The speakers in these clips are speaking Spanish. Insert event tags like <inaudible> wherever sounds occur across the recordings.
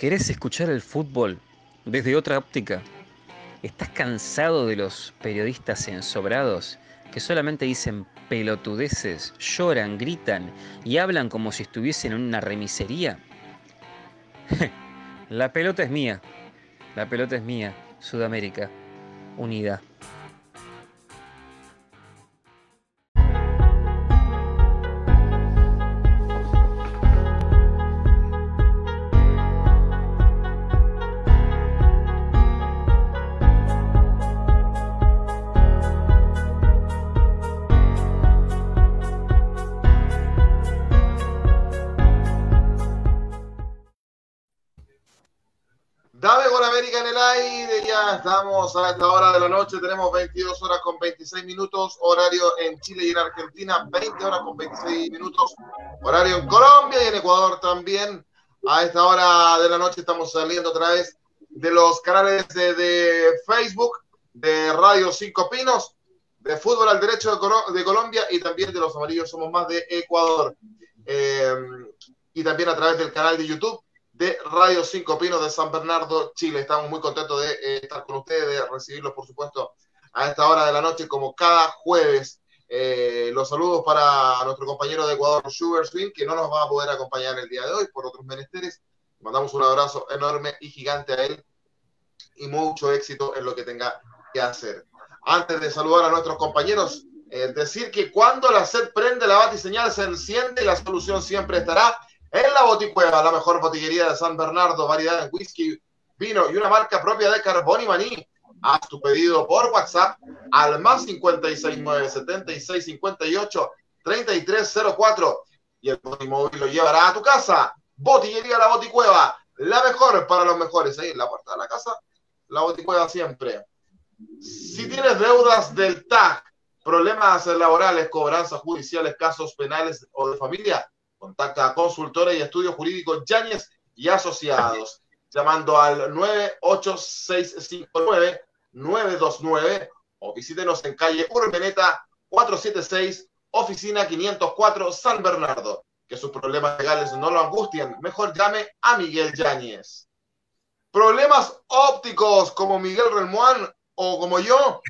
¿Querés escuchar el fútbol desde otra óptica? ¿Estás cansado de los periodistas ensobrados que solamente dicen pelotudeces, lloran, gritan y hablan como si estuviesen en una remisería? <laughs> La pelota es mía. La pelota es mía. Sudamérica. Unida. Estamos a esta hora de la noche, tenemos 22 horas con 26 minutos, horario en Chile y en Argentina, 20 horas con 26 minutos, horario en Colombia y en Ecuador también. A esta hora de la noche estamos saliendo otra vez de los canales de, Facebook, de Radio Cinco Pinos, de Fútbol al Derecho de, Colombia y también de los Amarillos Somos Más de Ecuador. Eh, y también a través del canal de YouTube de Radio Cinco Pinos de San Bernardo, Chile. Estamos muy contentos de eh, estar con ustedes, de recibirlos, por supuesto, a esta hora de la noche, como cada jueves. Eh, los saludos para nuestro compañero de Ecuador, Sugar Swing, que no nos va a poder acompañar el día de hoy por otros menesteres. Mandamos un abrazo enorme y gigante a él y mucho éxito en lo que tenga que hacer. Antes de saludar a nuestros compañeros, eh, decir que cuando la sed prende, la batiseñal se enciende y la solución siempre estará en la Boticueva, la mejor botillería de San Bernardo, variedad en whisky, vino y una marca propia de carbón y maní. Haz tu pedido por WhatsApp al más 569 76 58 3304 y el móvil lo llevará a tu casa. Botillería La Boticueva, la mejor para los mejores. Ahí en la puerta de la casa, La Boticueva siempre. Si tienes deudas del TAC, problemas laborales, cobranzas judiciales, casos penales o de familia, Contacta a consultores y estudios jurídicos Yáñez y asociados, llamando al 98659-929 o visítenos en calle Urbeneta 476, oficina 504, San Bernardo. Que sus problemas legales no lo angustien, mejor llame a Miguel Yáñez. Problemas ópticos como Miguel Relmuán o como yo.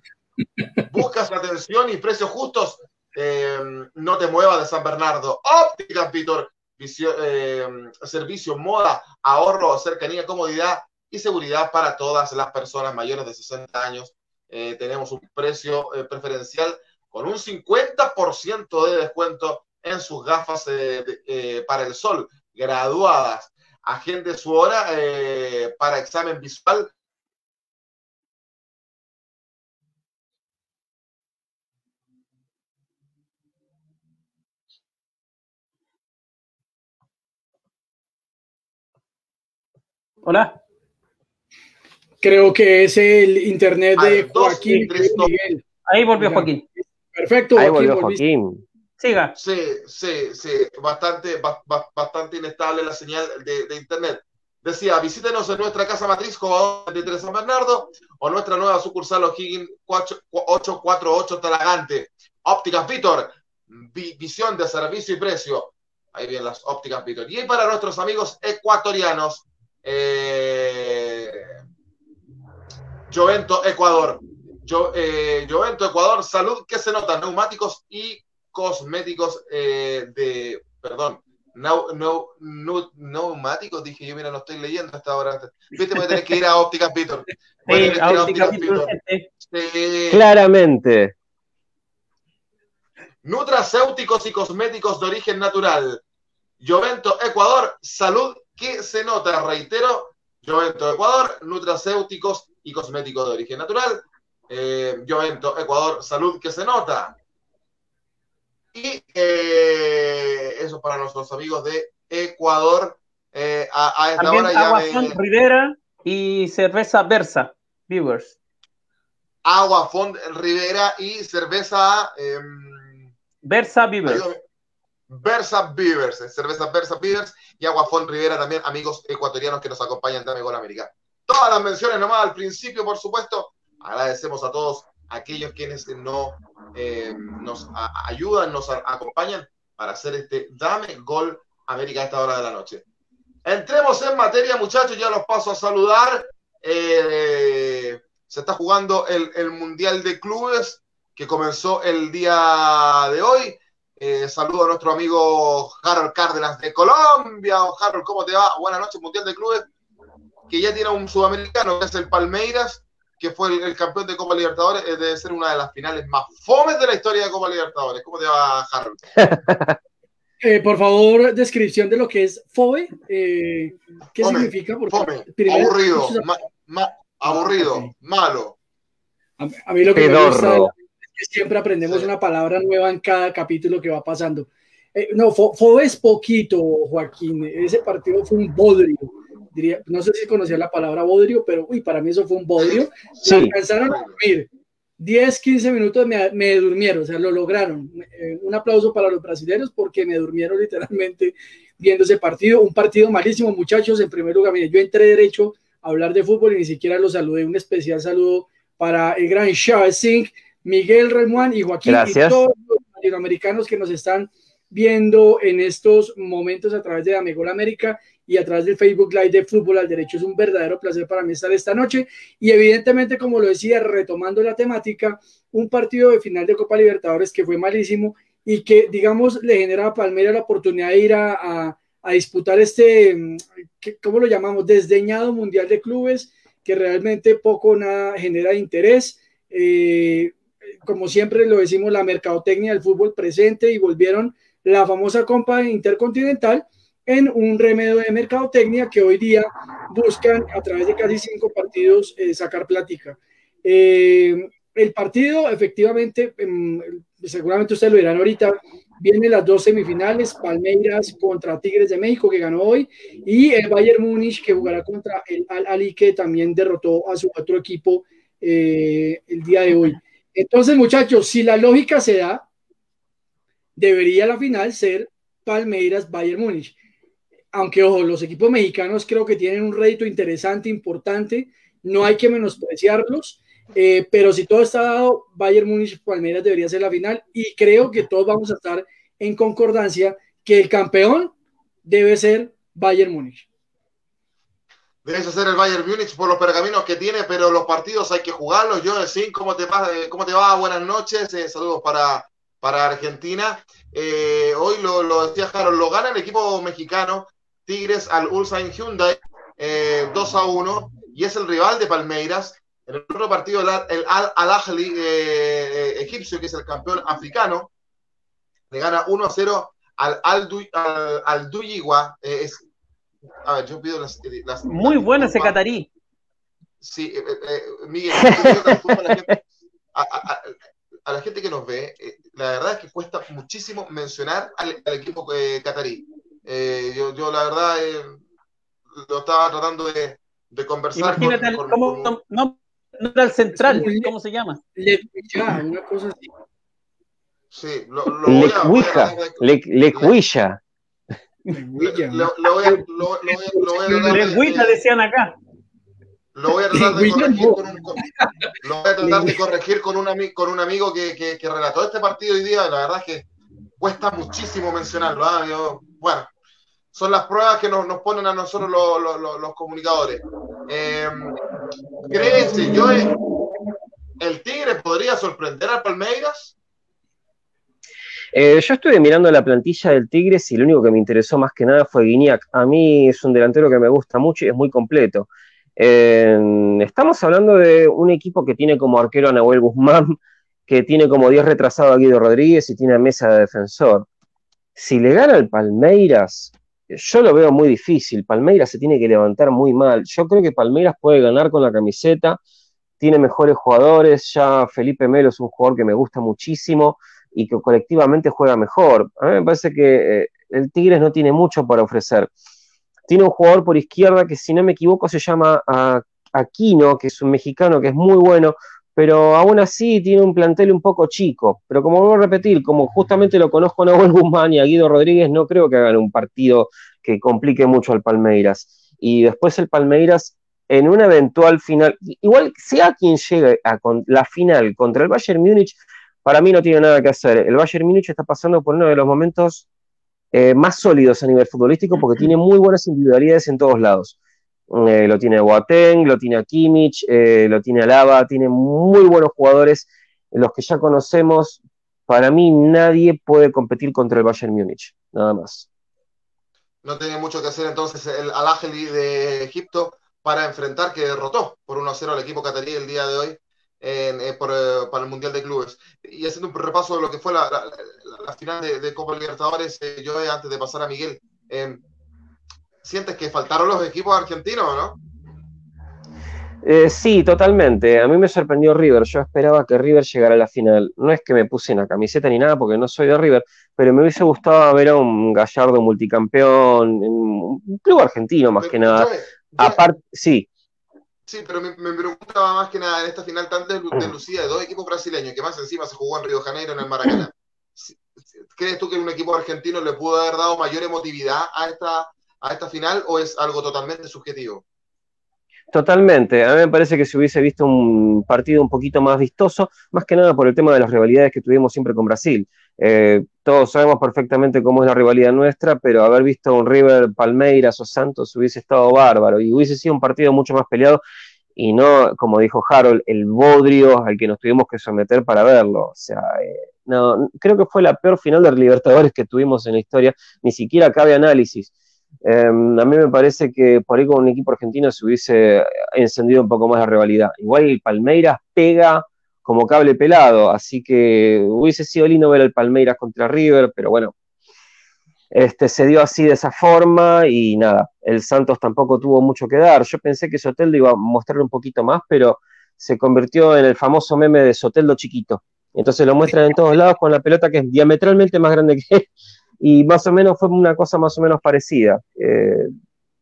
Buscas atención y precios justos Em, no te muevas de San Bernardo. Óptica Víctor, em, servicio, moda, ahorro, cercanía, comodidad y seguridad para todas las personas mayores de 60 años. Eh, tenemos un precio eh, preferencial con un 50% de descuento en sus gafas eh, para el sol, graduadas. Agende su hora para examen visual Hola. Creo que es el internet de Joaquín. Ahí volvió Joaquín. Perfecto, Ahí volvió Joaquín. Siga. Sí, sí, sí. Bastante, bastante inestable la señal de, internet. Decía, visítenos en nuestra casa matriz, jugador de San Bernardo, o nuestra nueva sucursal O'Higgins 848 Talagante. Ópticas Víctor, visión de servicio y precio. Ahí vienen las ópticas Víctor. Y para nuestros amigos ecuatorianos, eh, Jovento, Ecuador. Yo, eh, Jovento, Ecuador, salud que se nota, neumáticos y cosméticos eh, de, perdón, no, no, neumáticos, dije yo, mira, no estoy leyendo hasta ahora. Viste, voy a tener que ir a Ópticas Víctor. Claramente. Nutracéuticos y cosméticos de origen natural. Jovento, Ecuador, salud que se nota, reitero, Jovento Ecuador, nutracéuticos y cosméticos de origen natural. Eh, Jovento Ecuador, salud que se nota. Y eh, eso para nuestros amigos de Ecuador. Eh, a, esta hora ya Agua Rivera y cerveza Versa, viewers. Agua Fond Rivera y cerveza. Em, Versa Viewers. Versa Beavers, cerveza Versa Beavers y Aguafón Rivera también, amigos ecuatorianos que nos acompañan de Gol América. Todas las menciones nomás al principio, por supuesto. Agradecemos a todos aquellos quienes no, eh, nos ayudan, nos acompañan para hacer este Dame Gol América a esta hora de la noche. Entremos en materia, muchachos, ya los paso a saludar. Eh, se está jugando el, Mundial de Clubes que comenzó el día de hoy. Eh, saludo a nuestro amigo Harold Cárdenas de Colombia. Harold, ¿cómo te va? Buenas noches, Mundial de Clubes, que ya tiene un sudamericano, que es el Palmeiras, que fue el, campeón de Copa Libertadores. Eh, debe ser una de las finales más fomes de la historia de Copa Libertadores. ¿Cómo te va, Harold? <laughs> Eh, por favor, descripción de lo que es FOBE. Eh, ¿Qué significa? fome, aburrido, aburrido, malo. A, mí lo que me gusta siempre aprendemos una palabra nueva en cada capítulo que va pasando. Eh, no, FOBE es poquito, Joaquín. Ese partido fue un bodrio. Diría, no sé si conocía la palabra bodrio, pero uy, para mí eso fue un bodrio. Se alcanzaron a dormir 10, 15 minutos me, durmieron, o sea, lo lograron. Eh, un aplauso para los brasileños porque me durmieron literalmente viendo ese partido. Un partido malísimo, muchachos. En primer lugar, mire, yo entré derecho a hablar de fútbol y ni siquiera los saludé. Un especial saludo para el gran Chávez Singh, Miguel Remuán y Joaquín y todos los latinoamericanos que nos están viendo en estos momentos a través de Amigol América y a través del Facebook Live de Fútbol al Derecho. Es un verdadero placer para mí estar esta noche. Y evidentemente, como lo decía, retomando la temática, un partido de final de Copa Libertadores que fue malísimo y que, digamos, le genera a Palmeiras la oportunidad de ir a, disputar este, ¿cómo lo llamamos? Desdeñado Mundial de Clubes, que realmente poco nada genera interés. Eh, como siempre lo decimos, la mercadotecnia del fútbol presente y volvieron la famosa Copa Intercontinental en un remedio de mercadotecnia que hoy día buscan a través de casi cinco partidos eh, sacar plática. Eh, el partido, efectivamente, em, seguramente ustedes lo dirán ahorita, viene las dos semifinales, Palmeiras contra Tigres de México, que ganó hoy, y el Bayern Múnich, que jugará contra el Al-Ali, que también derrotó a su otro equipo eh, el día de hoy. Entonces, muchachos, si la lógica se da, debería la final ser Palmeiras-Bayern Múnich aunque ojo, los equipos mexicanos creo que tienen un rédito interesante, importante, no hay que menospreciarlos, eh, pero si todo está dado, Bayern Múnich Palmeiras debería ser la final y creo que todos vamos a estar en concordancia que el campeón debe ser Bayern Múnich. Debe ser el Bayern Múnich por los pergaminos que tiene, pero los partidos hay que jugarlos. Yo, sí, ¿cómo te va? ¿Cómo te va? Buenas noches, eh, saludos para, para Argentina. Eh, hoy lo, lo decía Harold, lo gana el equipo mexicano Tigres al Ulsan Hyundai 2 eh, a 1 y es el rival de Palmeiras. En el otro partido, el Al-Ahli eh, eh, egipcio, que es el campeón africano, le gana 1 a 0 al al, es, a ver, yo pido las. Muy bueno ese catarí. Sí, Miguel, a, la gente que nos ve, la verdad es que cuesta muchísimo mencionar al, al equipo catarí. Eh, yo, yo, la verdad eh, lo estaba tratando de, de conversar. Imagínate, con, ¿cómo, No, no, era el central, ¿cómo se llama? Le, una cosa así. Sí, lo, lo voy a, le, voy a, a, lo voy a decían acá. Lo voy a tratar de corregir con un, lo voy a tratar de corregir con un, con un amigo que, que, que, relató este partido hoy día. La verdad es que cuesta muchísimo mencionarlo. ¿ah? Yo, bueno, son las pruebas que nos, nos ponen a nosotros los, los, comunicadores. Eh, ¿Crees, yo, el Tigre podría sorprender al Palmeiras? Eh, yo estuve mirando la plantilla del Tigres y lo único que me interesó más que nada fue Guiñac. A mí es un delantero que me gusta mucho y es muy completo. Estamos hablando de un equipo que tiene como arquero a Nahuel Guzmán, <laughs> que tiene como 10 retrasado a Guido Rodríguez y tiene a mesa de defensor. Si le gana el Palmeiras, yo lo veo muy difícil. Palmeiras se tiene que levantar muy mal. Yo creo que Palmeiras puede ganar con la camiseta, tiene mejores jugadores. Ya Felipe Melo es un jugador que me gusta muchísimo y que colectivamente juega mejor. A mí me parece que eh, el Tigres no tiene mucho para ofrecer. Tiene un jugador por izquierda que, si no me equivoco, se llama Aquino, que es un mexicano que es muy bueno, pero aún así tiene un plantel un poco chico. Pero como vuelvo a repetir, como justamente lo conozco a Nahuel Guzmán y a Guido Rodríguez, no creo que hagan un partido que complique mucho al Palmeiras. Y después el Palmeiras, en una eventual final, igual sea quien llegue a la final contra el Bayern Múnich, para mí no tiene nada que hacer. El Bayern Múnich está pasando por uno de los momentos eh, más sólidos a nivel futbolístico porque tiene muy buenas individualidades en todos lados. Eh, lo tiene Boateng, lo tiene Kimmich, eh, lo tiene Alaba, tiene muy buenos jugadores, los que ya conocemos. Para mí nadie puede competir contra el Bayern Múnich, nada más. No tiene mucho que hacer entonces el Al Ahly de Egipto para enfrentar que derrotó por 1-0 al equipo catarí el día de hoy eh, para el Mundial de Clubes. Y haciendo un repaso de lo que fue la, final de, Copa Libertadores, yo antes de pasar a Miguel, ¿Sientes que faltaron los equipos argentinos o no? Eh, sí, totalmente. A mí me sorprendió River. Yo esperaba que River llegara a la final. No es que me puse en la camiseta ni nada porque no soy de River, pero me hubiese gustado ver a un Gallardo multicampeón, un club argentino más que nada. Aparte, sí. Sí, pero me, preguntaba más que nada en esta final tan deslucida de dos equipos brasileños, que más encima se jugó en Río de Janeiro, en el Maracaná. ¿Crees tú que un equipo argentino le pudo haber dado mayor emotividad a esta, a esta final o es algo totalmente subjetivo? Totalmente. A mí me parece que si hubiese visto un partido un poquito más vistoso, más que nada por el tema de las rivalidades que tuvimos siempre con Brasil. Eh, todos sabemos perfectamente cómo es la rivalidad nuestra, pero haber visto un River, Palmeiras o Santos hubiese estado bárbaro y hubiese sido un partido mucho más peleado y no, como dijo Harold, el bodrio al que nos tuvimos que someter para verlo. O sea, eh, no, creo que fue la peor final de Libertadores que tuvimos en la historia, ni siquiera cabe análisis. Em, a mí me parece que por ahí con un equipo argentino se hubiese encendido un poco más la rivalidad. Igual el Palmeiras pega como cable pelado, así que hubiese sido lindo ver al Palmeiras contra River, pero bueno, este, se dio así de esa forma y nada, el Santos tampoco tuvo mucho que dar. Yo pensé que Soteldo iba a mostrar un poquito más, pero se convirtió en el famoso meme de Soteldo chiquito. Entonces lo muestran en todos lados con la pelota que es diametralmente más grande que él <laughs> y más o menos fue una cosa más o menos parecida. Eh,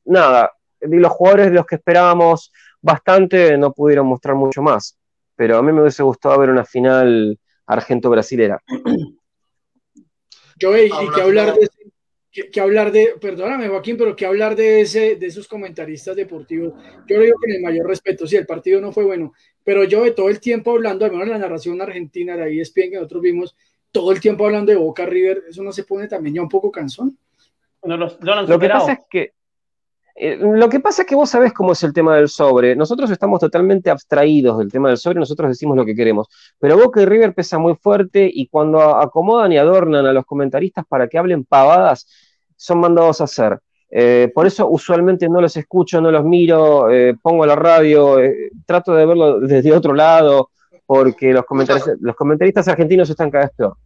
nada, los jugadores de los que esperábamos bastante no pudieron mostrar mucho más, pero a mí me hubiese gustado ver una final argento-brasilera. Yo, y que hablar de que, hablar de, perdóname Joaquín, pero que hablar de ese, de esos comentaristas deportivos, yo lo digo con el mayor respeto, sí, el partido no fue bueno, pero yo de todo el tiempo hablando, al menos la narración argentina de ahí es bien que nosotros vimos, todo el tiempo hablando de Boca River, eso no se pone también ya un poco cansón. lo que pasa es que eh, lo que pasa es que vos sabés cómo es el tema del sobre. Nosotros estamos totalmente abstraídos del tema del sobre, nosotros decimos lo que queremos. Pero Boca y River pesa muy fuerte y cuando acomodan y adornan a los comentaristas para que hablen pavadas, son mandados a hacer. Eh, por eso usualmente no los escucho, no los miro, eh, pongo la radio, trato de verlo desde otro lado porque los comentaristas, los comentaristas argentinos están cada vez peor.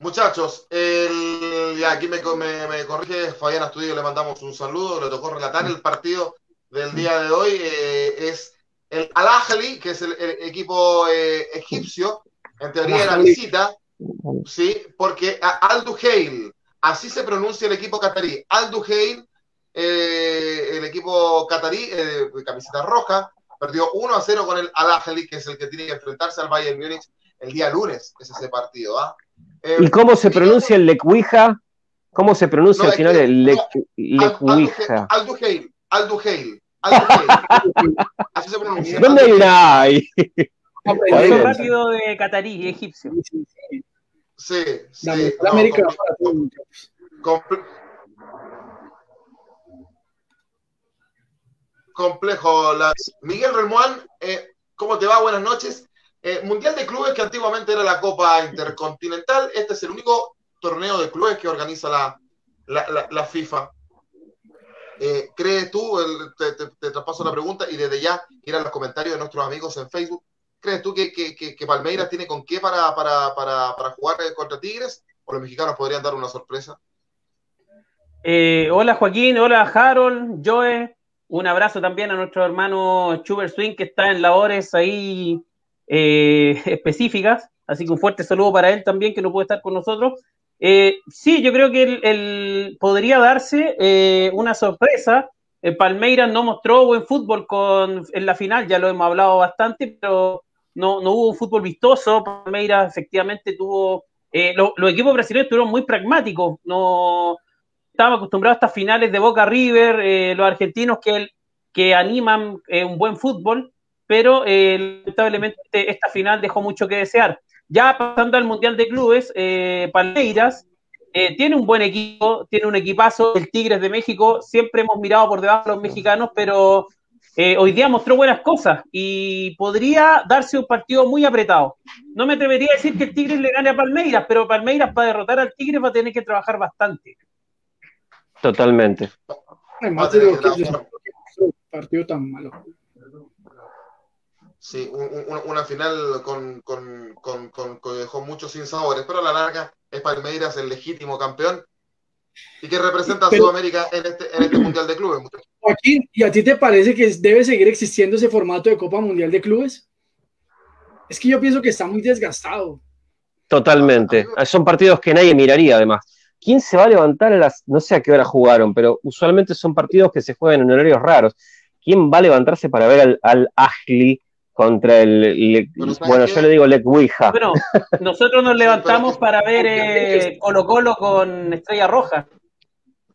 Muchachos, el, aquí me, me, corrige Fabián Astudillo, le mandamos un saludo, le tocó relatar el partido del día de hoy, eh, es el Al-Ahli, que es el, equipo eh, egipcio, en teoría era visita, sí, porque Al-Duhail, así se pronuncia el equipo catarí, Al-Duhail, eh, el equipo catarí, camiseta roja, Perdió 1 a 0 con el Al-Ahly, que es el que tiene que enfrentarse al Bayern Múnich el día lunes, es ese partido. ¿ah? ¿Y cómo se pronuncia el Lecuija? ¿Cómo se pronuncia al final el Lecuija? Al-Duheil. Al-Duheil. Así se pronuncia. ¿Dónde irá? Es partido de catarí, egipcio. Sí, sí. La, América complejo. Miguel Remuán, eh, ¿cómo te va? Buenas noches. Eh, Mundial de Clubes, que antiguamente era la Copa Intercontinental, este es el único torneo de clubes que organiza la, FIFA. Eh, ¿Crees tú, te, te, traspaso la pregunta y desde ya ir a los comentarios de nuestros amigos en Facebook, ¿crees tú que, que, Palmeiras tiene con qué para, para, para, para, jugar contra Tigres? ¿O los mexicanos podrían dar una sorpresa? hola Joaquín, hola Harold, Joe, un abrazo también a nuestro hermano Chuber Swing, que está en labores ahí eh, <laughs> específicas. Así que un fuerte saludo para él también, que no puede estar con nosotros. Eh, sí, yo creo que él, podría darse eh, una sorpresa. El Palmeiras no mostró buen fútbol con, en la final, ya lo hemos hablado bastante, pero no, no hubo un fútbol vistoso. Palmeiras efectivamente tuvo. los equipos brasileños estuvieron muy pragmáticos. No, estamos acostumbrados a estas finales de Boca River, eh, los argentinos que, que animan eh, un buen fútbol, pero eh, lamentablemente esta final dejó mucho que desear. Ya pasando al Mundial de Clubes, Palmeiras eh, tiene un buen equipo, tiene un equipazo, el Tigres de México, siempre hemos mirado por debajo a los mexicanos, pero eh, hoy día mostró buenas cosas y podría darse un partido muy apretado. No me atrevería a decir que el Tigres le gane a Palmeiras, pero Palmeiras para derrotar al Tigres va a tener que trabajar bastante. Totalmente. Además de lo que un partido tan malo. Sí, una final con, con, con, con, dejó muchos sinsabores, pero a la larga es Palmeiras el legítimo campeón y que representa a Sudamérica en este, en este Mundial de Clubes. Joaquín, ¿y a ti te parece que debe seguir existiendo ese formato de Copa Mundial de Clubes? Es que yo pienso que está muy desgastado. Totalmente. Son partidos que nadie miraría, además. ¿Quién se va a levantar a las, no sé a qué hora jugaron, pero usualmente son partidos que se juegan en horarios raros? ¿Quién va a levantarse para ver al, al contra el, bueno, yo le digo Lec Ouija. Bueno, nosotros nos <laughs> levantamos para ver eh, Colo Colo con Estrella Roja.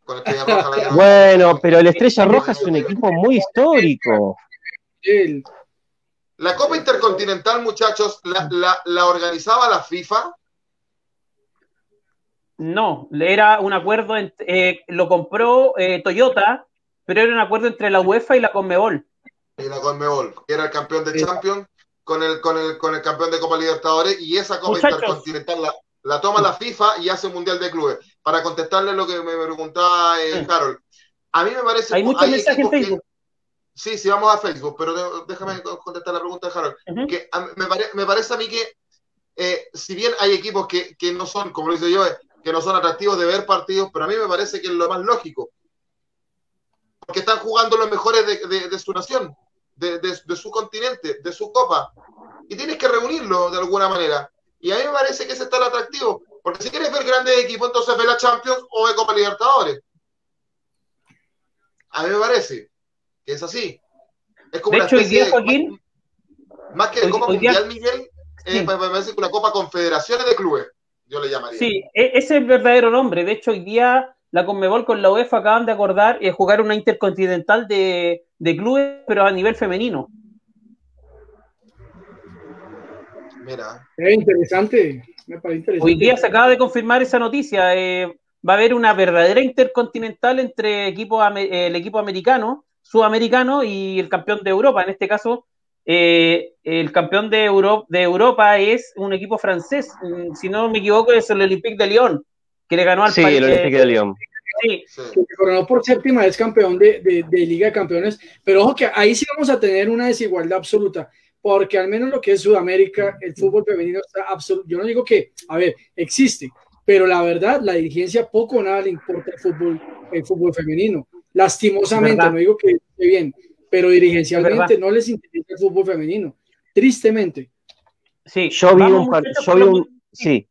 <laughs> bueno, pero el Estrella Roja es un equipo muy histórico. La Copa Intercontinental, muchachos, ¿la, organizaba la FIFA? No, era un acuerdo, eh, lo compró eh, Toyota, pero era un acuerdo entre la UEFA y la Conmebol y la Conmebol, que era el campeón de Champions con el, con, el, con el campeón de Copa Libertadores, y esa Copa Intercontinental la, toma la FIFA y hace un Mundial de Clubes. Para contestarle lo que me preguntaba eh, Harold, a mí me parece... Hay muchos mensajes en Facebook. sí, sí, vamos a Facebook, pero déjame contestar la pregunta de Harold. que me, parece a mí que, eh, si bien hay equipos que, que, no son, como lo dice yo, eh, que no son atractivos de ver partidos, pero a mí me parece que es lo más lógico. Porque están jugando los mejores de, de su nación de, su continente, de su copa. Y tienes que reunirlo de alguna manera. Y a mí me parece que ese está el atractivo. Porque si quieres ver grandes equipos, entonces ve la Champions o ve Copa Libertadores. A mí me parece que es así. Es como de hecho, hoy día, Joaquín, más, que Copa Mundial, Miguel, me parece una Copa Confederaciones de Clubes, yo le llamaría. Sí, e, ese es el verdadero nombre. De hecho, hoy día la Conmebol con la UEFA acaban de acordar y jugar una intercontinental de, de clubes, pero a nivel femenino. Mira. Es interesante. Me parece interesante. Hoy día se acaba de confirmar esa noticia. Eh, va a haber una verdadera intercontinental entre equipo, el equipo americano, sudamericano y el campeón de Europa. En este caso, eh, el campeón de, de Europa es un equipo francés. Mm, si no me equivoco, es el Olympique de Lyon, que le ganó al Sí, el Olympique de Lyon que se coronó por séptima vez campeón de, de, Liga de Campeones, pero ojo que ahí sí vamos a tener una desigualdad absoluta, porque al menos lo que es Sudamérica, el fútbol femenino está absoluto. Yo no digo que, a ver, existe, pero la verdad, la dirigencia poco o nada le importa el fútbol, el fútbol femenino. Lastimosamente, no digo que esté bien, pero dirigencialmente no les interesa el fútbol femenino. Tristemente. Sí, yo vi un, yo vi un, sí,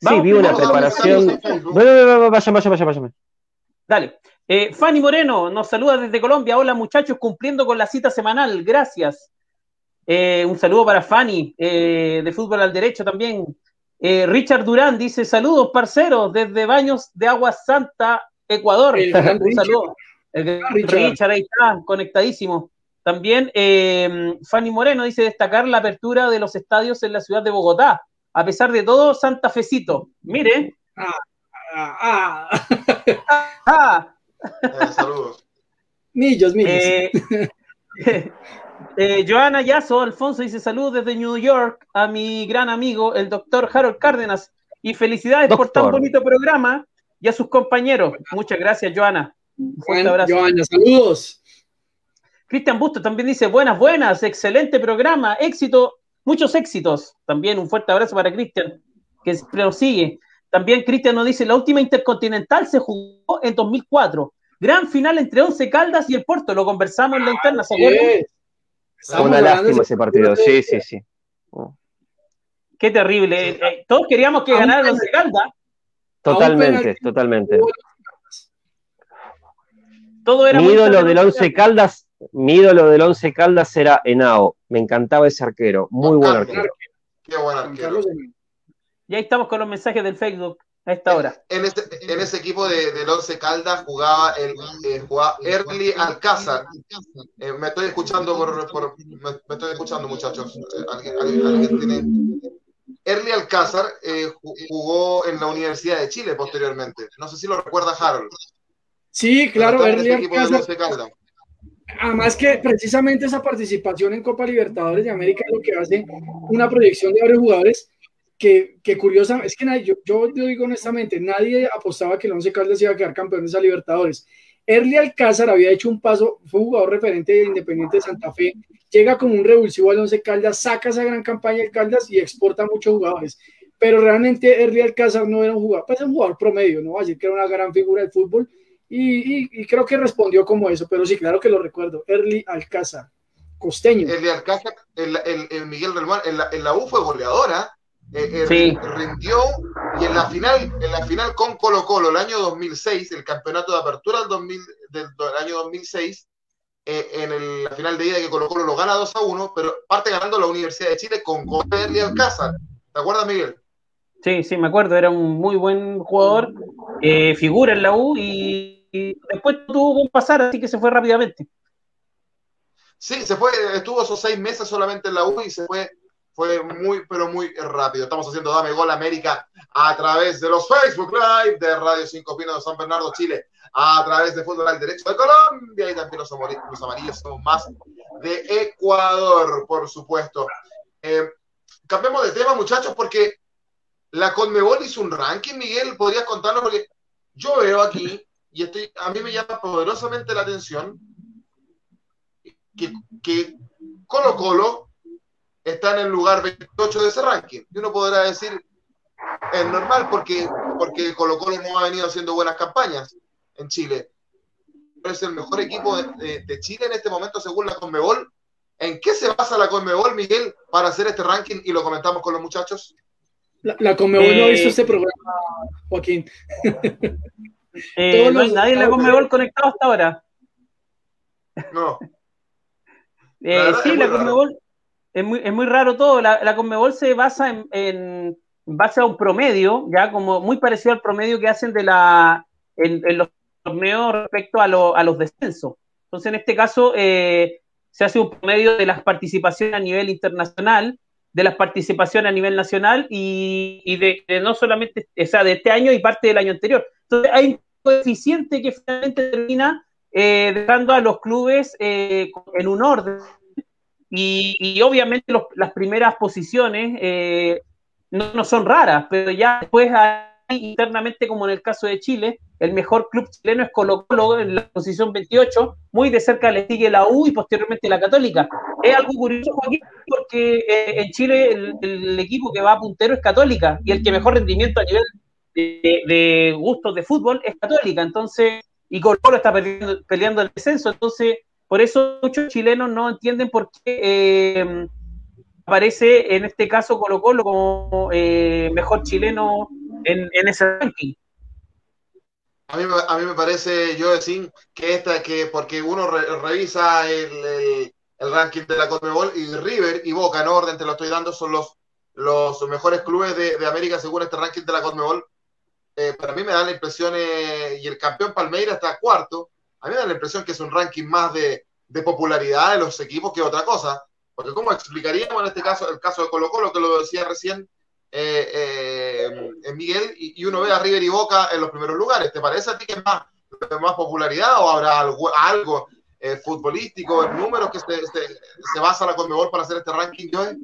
Sí, vi una preparación. Vaya, vaya, vaya, vaya. Dale. Eh, Fanny Moreno nos saluda desde Colombia. Hola muchachos, cumpliendo con la cita semanal. Gracias. Eh, un saludo para Fanny, eh, de Fútbol al Derecho también. Richard Durán dice: Saludos, parceros, desde Baños de Agua Santa, Ecuador. un saludo. Richard. ahí está, conectadísimo. También Fanny Moreno dice: destacar la apertura de los estadios en la ciudad de Bogotá a pesar de todo, Santa Fecito. Mire. Ah, ah, ah. ah. Eh, saludos. Millos, millos. Eh, <laughs> eh, Joana Yazo Alfonso dice saludos desde New York a mi gran amigo, el doctor Harold Cárdenas, y felicidades por tan bonito programa y a sus compañeros. Muchas gracias, Joana. Un fuerte abrazo. Joana, saludos. Cristian Busto también dice buenas, buenas, excelente programa, éxito Muchos éxitos. También un fuerte abrazo para Cristian, que prosigue. También Cristian nos dice, la última Intercontinental se jugó en 2004. Gran final entre Once Caldas y el Puerto. Lo conversamos en la interna, ¿se Una lástima ese partido, sí, sí, sí. Qué terrible. Eh, eh, todos queríamos que ganara el Once Caldas. Totalmente, totalmente. Todo era Mi ídolo del Once Caldas mi ídolo del Once Caldas era Henao. Me encantaba ese arquero. Muy buen arquero. Qué buen arquero. Y ahí estamos con los mensajes del Facebook a esta hora. En, ese, equipo de, del Once Caldas jugaba, el, eh, jugaba Early Alcázar. Eh, me estoy escuchando, por, me, estoy escuchando muchachos. Eh, ¿Alguien, tiene... Erly Alcázar eh, jugó en la Universidad de Chile posteriormente. No sé si lo recuerda Harold. Sí, claro, Erly Alcázar. Además que precisamente esa participación en Copa Libertadores de América es lo que hace una proyección de varios jugadores que, que curiosa, es que nadie, yo, yo, digo honestamente, nadie apostaba que el Once Caldas iba a quedar campeón de esa Libertadores. Erly Alcázar había hecho un paso, fue jugador referente de Independiente de Santa Fe, llega como un revulsivo al Once Caldas, saca esa gran campaña de Caldas y exporta muchos jugadores. Pero realmente Erly Alcázar no era un jugador, pues un jugador promedio, no va a decir que era una gran figura del fútbol, y, creo que respondió como eso, pero sí, claro que lo recuerdo. Erly Alcázar, costeño. Erly Alcázar, el, Miguel Relmán, en la, en la U fue goleadora. Eh, eh, rindió y en la final en la final con Colo Colo el año 2006 el campeonato de apertura del, 2000, del, año 2006 eh, en la final de ida que Colo Colo lo gana 2 a 1 pero parte ganando la Universidad de Chile con Erly Alcázar ¿te acuerdas Miguel? Sí, sí, me acuerdo, era un muy buen jugador, figura en la U y y después tuvo un pasar, así que se fue rápidamente. Sí, se fue, estuvo esos seis meses solamente en la U y se fue, fue muy, pero muy rápido. Estamos haciendo Dame Gol América a través de los Facebook Live de Radio 5 Pinos de San Bernardo, Chile, a través de Fútbol al Derecho de Colombia y también los, los amarillos somos más de Ecuador, por supuesto. Eh, cambiemos de tema, muchachos, porque la Conmebol hizo un ranking, Miguel, podrías contarnos, porque yo veo aquí y estoy, a mí me llama poderosamente la atención que, que Colo Colo está en el lugar 28 de ese ranking. Y uno podrá decir, es normal porque, porque Colo Colo no ha venido haciendo buenas campañas en Chile. Pero es el mejor equipo de, Chile en este momento según la Conmebol. ¿En qué se basa la Conmebol, Miguel, para hacer este ranking? Y lo comentamos con los muchachos. La, Conmebol no ha visto eh, este programa, Joaquín. <laughs> Eh, no hay nadie en la Conmebol conectado hasta ahora. No. Eh, sí, la Conmebol es muy, es muy raro todo. La, la Conmebol se basa en, en, base a un promedio, ya como muy parecido al promedio que hacen de la en, los torneos respecto a, a, los descensos. Entonces, en este caso, eh, se hace un promedio de las participaciones a nivel internacional, de las participaciones a nivel nacional y, de, no solamente, o sea, de este año y parte del año anterior. Entonces, hay coeficiente que finalmente termina eh, dejando a los clubes eh, en un orden. Y, obviamente las primeras posiciones eh, no, son raras, pero ya después hay internamente, como en el caso de Chile, el mejor club chileno es Colo Colo en la posición 28, muy de cerca le sigue la U y posteriormente la Católica. Es algo curioso, Joaquín, porque en Chile el, equipo que va a puntero es Católica y el que mejor rendimiento a nivel de, gustos de fútbol es católica, entonces, y Colo Colo está peleando, el descenso, entonces, por eso muchos chilenos no entienden por qué eh, aparece en este caso Colo Colo como eh, mejor chileno en, ese ranking. A mí, a mí me parece, yo decir que esta, que porque uno revisa el, ranking de la Conmebol y River y Boca en orden, te lo estoy dando, son los, los mejores clubes de, de América según este ranking de la Conmebol. Eh, para mí me da la impresión, eh, y el campeón Palmeiras está cuarto, a mí me da la impresión que es un ranking más de, popularidad de los equipos que otra cosa. Porque ¿cómo explicaríamos en este caso el caso de Colo Colo, que lo decía recién eh, Miguel, y, uno ve a River y Boca en los primeros lugares? ¿Te parece a ti que es más, popularidad o habrá algo, algo futbolístico, en números que se, se, basa la Conmebol para hacer este ranking, Joey?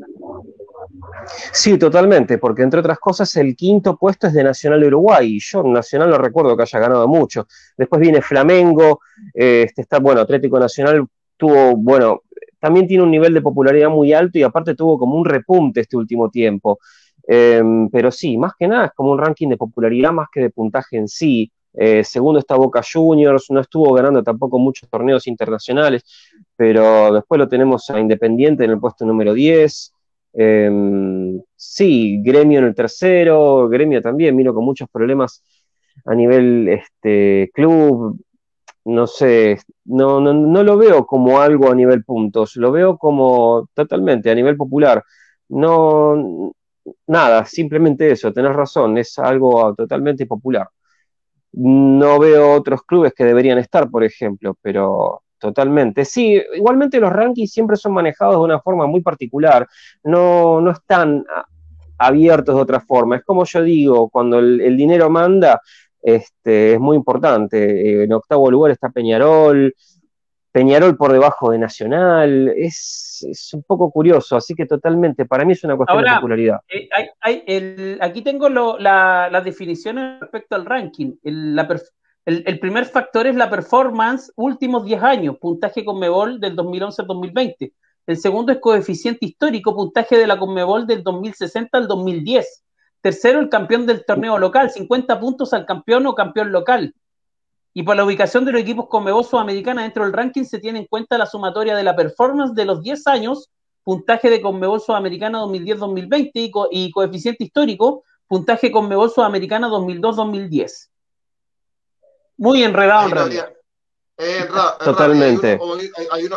Sí, totalmente, porque entre otras cosas el quinto puesto es de Nacional de Uruguay yo Nacional no recuerdo que haya ganado mucho. Después viene Flamengo, este está, bueno, Atlético Nacional tuvo, bueno, también tiene un nivel de popularidad muy alto y aparte tuvo como un repunte este último tiempo. Em, pero sí, más que nada es como un ranking de popularidad más que de puntaje en sí. Eh, segundo está Boca Juniors, no estuvo ganando tampoco muchos torneos internacionales, pero después lo tenemos a Independiente en el puesto número 10. Em, sí, Gremio en el tercero, Gremio también vino con muchos problemas a nivel este, club, no sé, no, no, lo veo como algo a nivel puntos, lo veo como totalmente a nivel popular. No, nada, simplemente eso, tenés razón, es algo totalmente popular. No veo otros clubes que deberían estar, por ejemplo, pero Totalmente. Sí, igualmente los rankings siempre son manejados de una forma muy particular. No, no están abiertos de otra forma. Es como yo digo, cuando el, dinero manda, este, es muy importante. en octavo lugar está Peñarol, Peñarol por debajo de Nacional, es, un poco curioso, así que totalmente, para mí es una cuestión de popularidad. Eh, aquí tengo las definiciones respecto al ranking. El, primer factor es la performance últimos 10 años, puntaje Conmebol del 2011 al 2020. El segundo es coeficiente histórico, puntaje de la Conmebol del 2060 al 2010. Tercero, el campeón del torneo local, 50 puntos al campeón o campeón local. Y por la ubicación de los equipos Conmebol Sudamericana dentro del ranking se tiene en cuenta la sumatoria de la performance de los 10 años, puntaje de Conmebol Sudamericana 2010-2020 y, coeficiente histórico, puntaje Conmebol Sudamericana 2002-2010. Muy enredado en realidad. Totalmente.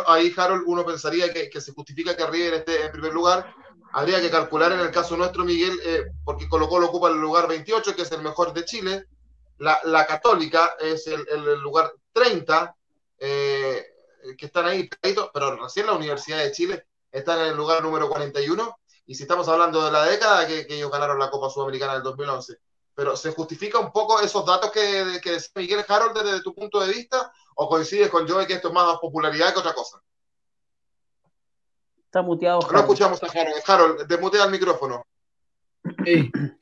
ahí, Harold, uno pensaría que, se justifica que River esté en primer lugar. Habría que calcular en el caso nuestro, Miguel, eh, porque Colo Colo ocupa el lugar 28, que es el mejor de Chile la, Católica es el, lugar 30, eh, que están ahí, pero recién la Universidad de Chile está en el lugar número 41, y si estamos hablando de la década que, ellos ganaron la Copa Sudamericana en el 2011. Pero ¿se justifica un poco esos datos que, que decía Miguel Harold desde tu punto de vista? ¿O coincides con Joey que esto es más popularidad que otra cosa? Está muteado. No escuchamos a Harold. Harold, desmutea el micrófono.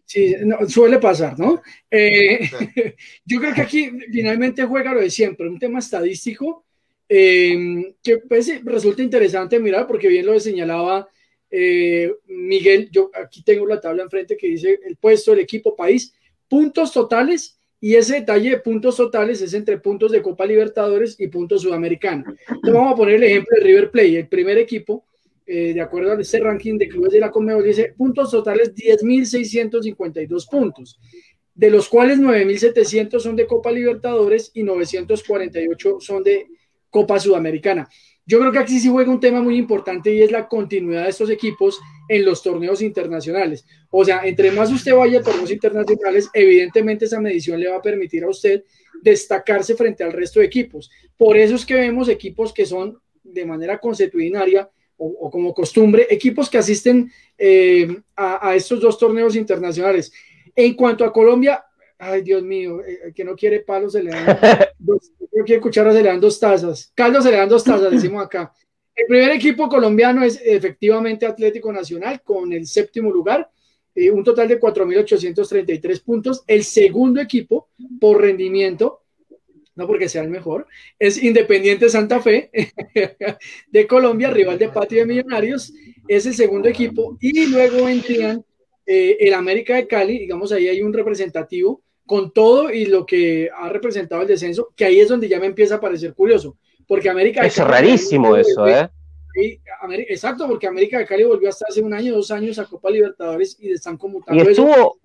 Sí, suele pasar, ¿no? Eh, <laughs> yo creo que aquí finalmente juega lo de siempre, un tema estadístico em, que pues, resulta interesante mirar porque bien lo señalaba eh, Miguel, yo aquí tengo la tabla enfrente que dice el puesto del equipo país, puntos totales y ese detalle de puntos totales es entre puntos de Copa Libertadores y puntos Sudamericanos. Entonces vamos a poner el ejemplo de River Plate, el primer equipo eh, de acuerdo a ese ranking de clubes de la Conmebol, dice puntos totales 10.652 puntos, de los cuales 9.700 son de Copa Libertadores y 948 son de Copa Sudamericana. Yo creo que aquí sí juega un tema muy importante y es la continuidad de estos equipos en los torneos internacionales. O sea, entre más usted vaya a torneos internacionales, evidentemente esa medición le va a permitir a usted destacarse frente al resto de equipos. Por eso es que vemos equipos que son de manera consuetudinaria o, como costumbre, equipos que asisten eh, a, estos dos torneos internacionales. En cuanto a Colombia, ay Dios mío, eh, que no quiere palos se le dan <laughs> dos, no quiere cucharas se le dan dos tazas, caldo se le dan dos tazas, decimos acá. El primer equipo colombiano es efectivamente Atlético Nacional con el séptimo lugar, eh, un total de 4.833 puntos. El segundo equipo por rendimiento no porque sea el mejor, es Independiente Santa Fe <laughs> de Colombia, rival de Patria de Millonarios, es el segundo equipo, y luego vendrían eh, el América de Cali, digamos, ahí hay un representativo con todo y lo que ha representado el descenso, que ahí es donde ya me empieza a parecer curioso, porque América de Es rarísimo eso, ¿eh? exacto, porque América de Cali volvió hasta hace un año, dos años a Copa Libertadores y están conmutando. Y estuvo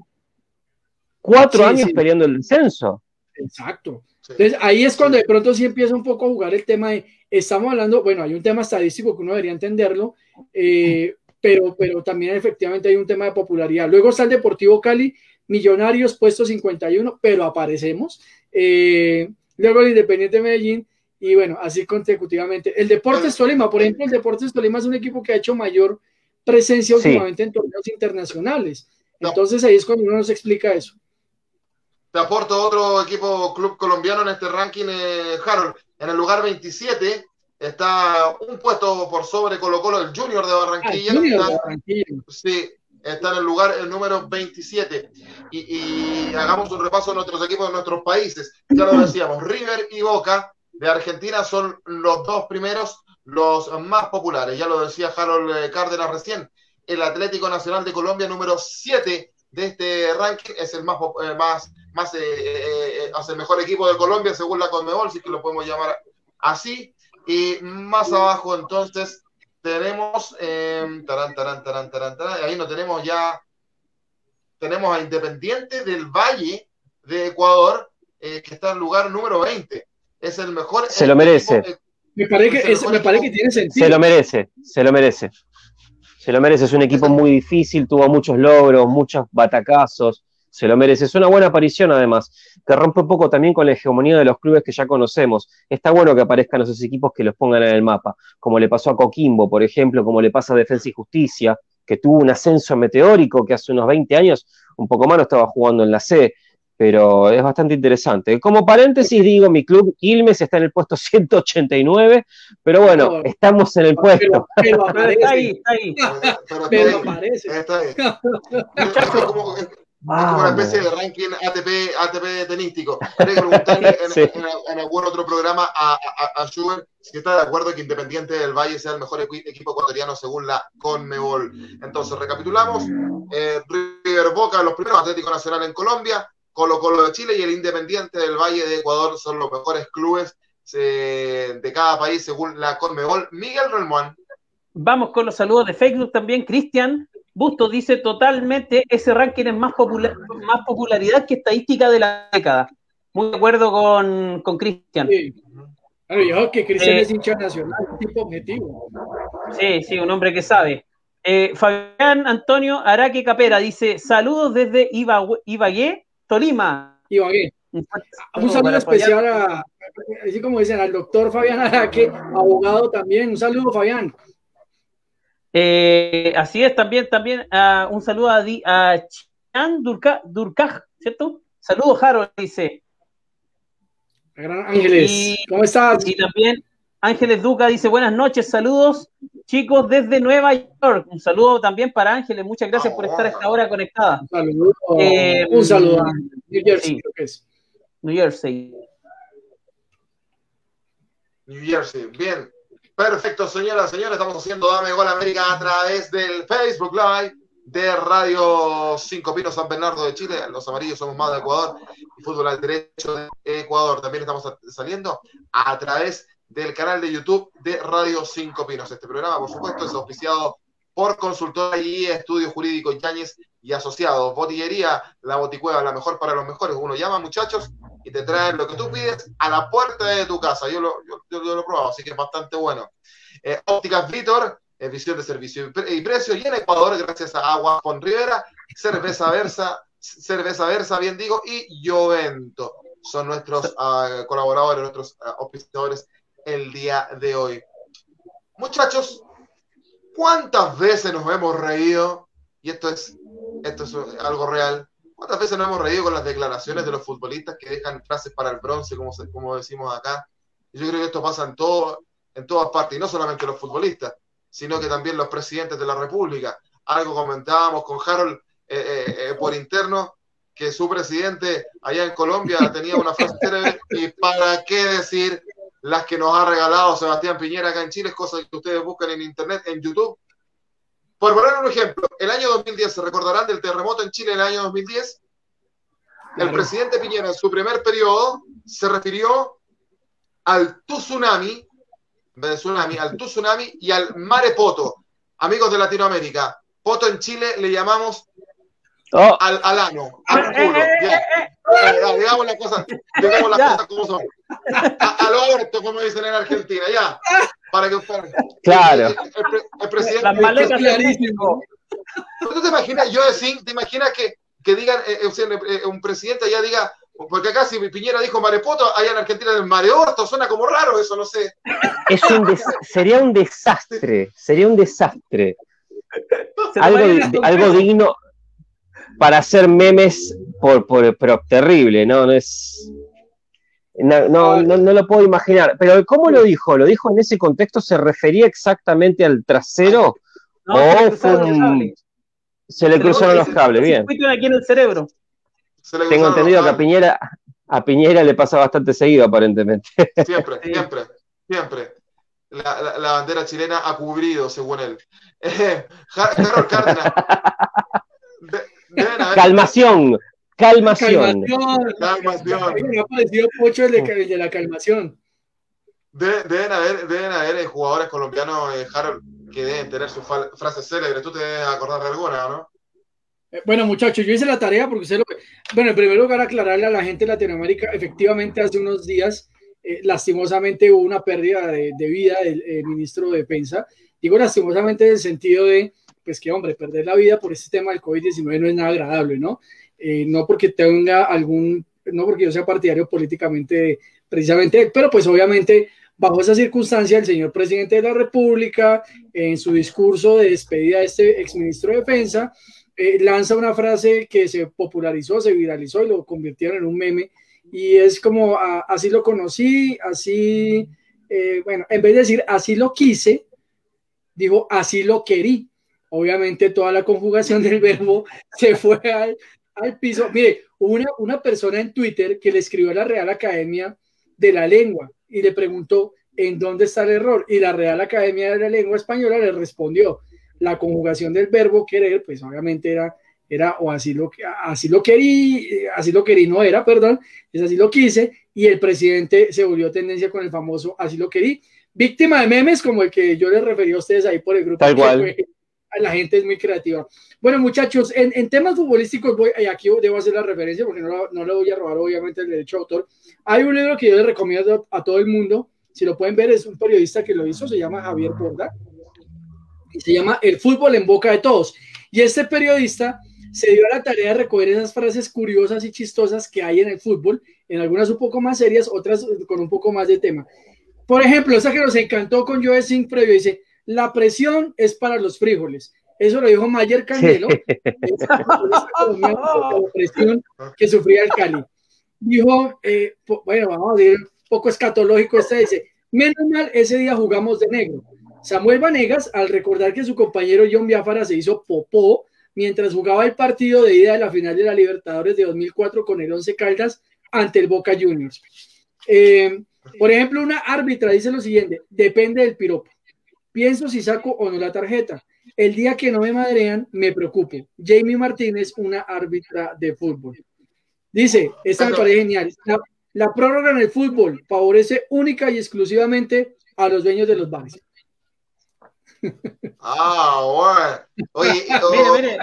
cuatro años peleando el descenso. Exacto. Entonces ahí es cuando de pronto sí empieza un poco a jugar el tema de, estamos hablando, bueno, hay un tema estadístico que uno debería entenderlo, eh, pero, pero también efectivamente hay un tema de popularidad. Luego está el Deportivo Cali, Millonarios, puesto 51, pero aparecemos. Eh, luego el Independiente Medellín, y bueno, así consecutivamente. El Deportes Tolima, por ejemplo, el Deportes Tolima es un equipo que ha hecho mayor presencia últimamente en torneos internacionales. Entonces ahí es cuando uno nos explica eso. Te aporto otro equipo club colombiano en este ranking, eh, Harold. En el lugar 27 está un puesto por sobre Colo Colo, el Junior de Barranquilla. Ah, sí, está en el lugar el número 27. Y, hagamos un repaso de nuestros equipos de nuestros países. Ya lo decíamos, River y Boca de Argentina son los dos primeros, los más populares. Ya lo decía Harold eh, Cárdenas recién. El Atlético Nacional de Colombia, número 7 de este ranking, es el más, eh, más más eh, eh, eh el mejor equipo de Colombia según la Conmebol, si que lo podemos llamar así. Y más abajo entonces tenemos, eh, tarán, tarán, tarán, tarán, ahí no tenemos ya, tenemos a Independiente del Valle de Ecuador, que está en lugar número 20. Es el mejor. Se lo merece. me parece, que, me parece que tiene sentido. Se lo merece, se lo merece. Se lo merece, es un equipo muy difícil, tuvo muchos logros, muchos batacazos, se lo merece. Es una buena aparición, además, que rompe un poco también con la hegemonía de los clubes que ya conocemos. Está bueno que aparezcan esos equipos que los pongan en el mapa, como le pasó a Coquimbo, por ejemplo, como le pasa a Defensa y Justicia, que tuvo un ascenso meteórico, que hace unos 20 años, un poco más, no estaba jugando en la C, pero es bastante interesante. Como paréntesis, digo, mi club Quilmes está en el puesto <laughs> 189, pero bueno, estamos en el puesto. Pero, <laughs> está ahí, está ahí. Pero. Está ahí. <laughs> Es como, una especie de ranking ATP, ATP tenístico. Hay que preguntarle <laughs> en, algún otro programa a, a, a Schubert si está de acuerdo que Independiente del Valle sea el mejor equipo ecuatoriano según la Conmebol. Entonces, recapitulamos. Eh, River Boca, los primeros Atlético Nacional en Colombia, Colo Colo de Chile y el Independiente del Valle de Ecuador son los mejores clubes eh, de cada país según la Conmebol. Miguel Relmuán. Vamos con los saludos de Facebook también. Cristian Busto dice totalmente ese ranking es más, popular, más popularidad que estadística de la década. Muy de acuerdo con, con Cristian. Sí. yo que Cristian eh, es hincha nacional, un tipo objetivo. Sí, sí, un hombre que sabe. Eh, Fabián Antonio Araque Capera dice: Saludos desde Ibagué, Tolima. Ibagué. Un saludo especial a, así como dicen, al doctor Fabián Araque, abogado también. Un saludo, Fabián. Eh, así es, también, también uh, un saludo a, a Chan Durkaj, ¿cierto? Saludos, Harold, dice. Gran Ángeles, ¿cómo estás? Y también Ángeles Duca dice, buenas noches, saludos, chicos, desde Nueva York. Un saludo también para Ángeles, muchas gracias por estar a esta hora conectada. Un saludo, eh, un saludo a New Jersey, creo que es. New Jersey. New Jersey, bien. Perfecto, señoras, señores, estamos haciendo Dame Gol América a través del Facebook Live de Radio Cinco Pinos San Bernardo de Chile. Los amarillos somos más de Ecuador y fútbol al derecho de Ecuador. También estamos saliendo a través del canal de YouTube de Radio Cinco Pinos. Este programa, por supuesto, es auspiciado por consultora y estudio jurídico Yáñez y asociados. Botillería, la boticueva, la mejor para los mejores. Uno llama, muchachos, y te traen lo que tú pides a la puerta de tu casa. Yo lo, yo, lo he probado, así que es bastante bueno. Eh, ópticas Vitor, eh, visión de servicio y precio. Y en Ecuador, gracias a Agua con Rivera, cerveza Versa, cerveza Versa, bien digo, y Jovento. Son nuestros uh, colaboradores, nuestros uh, el día de hoy. Muchachos, ¿cuántas veces nos hemos reído? Y esto es, esto es algo real ¿Cuántas veces nos hemos reído con las declaraciones de los futbolistas que dejan frases para el bronce, como, como decimos acá? yo creo que esto pasa en, todo, en todas partes, y no solamente los futbolistas, sino que también los presidentes de la República. Algo comentábamos con Harold eh, eh, eh, por interno, que su presidente allá en Colombia <laughs> tenía una frase y para qué decir las que nos ha regalado Sebastián Piñera acá en Chile, cosas que ustedes buscan en internet, en YouTube, por poner un ejemplo, el año 2010, ¿se recordarán del terremoto en Chile en el año 2010? El presidente Piñera en su primer periodo se refirió al tsunami, de tsunami, al tsunami y al marepoto. Amigos de Latinoamérica, poto en Chile le llamamos oh. al, al, ano, al culo. Ya. digamos las cosas, digamos las cosas como son. al aborto, como dicen en Argentina, ya. Para que Claro. El, presidente. Las maletas clarísimo. ¿Tú te imaginas, yo decir, te imaginas que, que digan, eh, eh, eh, un presidente allá diga, porque acá si Piñera dijo marepoto, allá en Argentina el mareorto, suena como raro eso, no sé. Es un sería un desastre, sería un desastre. Algo, algo digno para hacer memes por, por, pero terrible, ¿no? No es. No, no, no, lo puedo imaginar. Pero ¿cómo lo dijo? ¿Lo dijo en ese contexto? ¿Se refería exactamente al trasero? No, ¿O fue un... Se le cruzaron los cables, bien. aquí en el cerebro. Tengo entendido que a Piñera, a Piñera le pasa bastante seguido, aparentemente. <laughs> Siempre, siempre, siempre. La, la, la, bandera chilena ha cubrido, según él. <laughs> Eh, Harold Cárdenas. <laughs> Calmación, calmación. Calmación. Me ha parecido mucho el de, el de la calmación. De, deben, haber, deben haber jugadores colombianos, eh, Harold, que deben tener sus frases célebres. Tú te debes acordar de alguna, ¿no? Eh, bueno, muchachos, yo hice la tarea porque sé lo. Bueno, en primer lugar, aclararle a la gente de Latinoamérica, efectivamente, hace unos días, eh, lastimosamente, hubo una pérdida de, de vida del ministro de Defensa. Digo lastimosamente en el sentido de pues que, hombre, perder la vida por este tema del COVID-19 no es nada agradable, ¿no? Eh, no porque tenga algún, no porque yo sea partidario políticamente precisamente, pero pues obviamente Bajo esa circunstancia, el señor presidente de la República, en su discurso de despedida de este exministro de Defensa, eh, lanza una frase que se popularizó, se viralizó y lo convirtieron en un meme. Y es como, así lo conocí, así, eh, bueno, en vez de decir así lo quise, dijo así lo querí. Obviamente toda la conjugación del verbo se fue al, al piso. Mire, una, una persona en Twitter que le escribió a la Real Academia de la Lengua y le preguntó en dónde está el error. Y la Real Academia de la Lengua Española le respondió, la conjugación del verbo querer, pues obviamente era, era o así lo, así lo querí, así lo querí, no era, perdón, es así lo quise, y el presidente se volvió tendencia con el famoso así lo querí, víctima de memes como el que yo les referí a ustedes ahí por el grupo. Tal cual. La gente es muy creativa. Bueno, muchachos, en, temas futbolísticos, voy, y aquí debo hacer la referencia porque no, no le voy a robar obviamente el derecho de autor. Hay un libro que yo les recomiendo a todo el mundo, si lo pueden ver, es un periodista que lo hizo, se llama Javier Borda, y se llama El fútbol en boca de todos. Y este periodista se dio a la tarea de recoger esas frases curiosas y chistosas que hay en el fútbol, en algunas un poco más serias, otras con un poco más de tema. Por ejemplo, esa que nos encantó con Joe Singh previo, dice, la presión es para los frijoles. Eso lo dijo Mayer Canelo, la presión que sufría el Cali. Dijo, eh, bueno, vamos a decir, un poco escatológico este, dice, menos mal, ese día jugamos de negro. Samuel Vanegas, al recordar que su compañero John Biafara se hizo popó mientras jugaba el partido de ida de la final de la Libertadores de 2004 con el Once Caldas ante el Boca Juniors. Eh, por ejemplo, una árbitra dice lo siguiente, depende del piropo. Pienso si saco o no la tarjeta. El día que no me madrean, me preocupo. Jamie Martínez, una árbitra de fútbol. Dice, esta me parece genial. La, prórroga en el fútbol favorece única y exclusivamente a los dueños de los bares. <laughs> Ah, bueno. Oye, <laughs> mire, mire.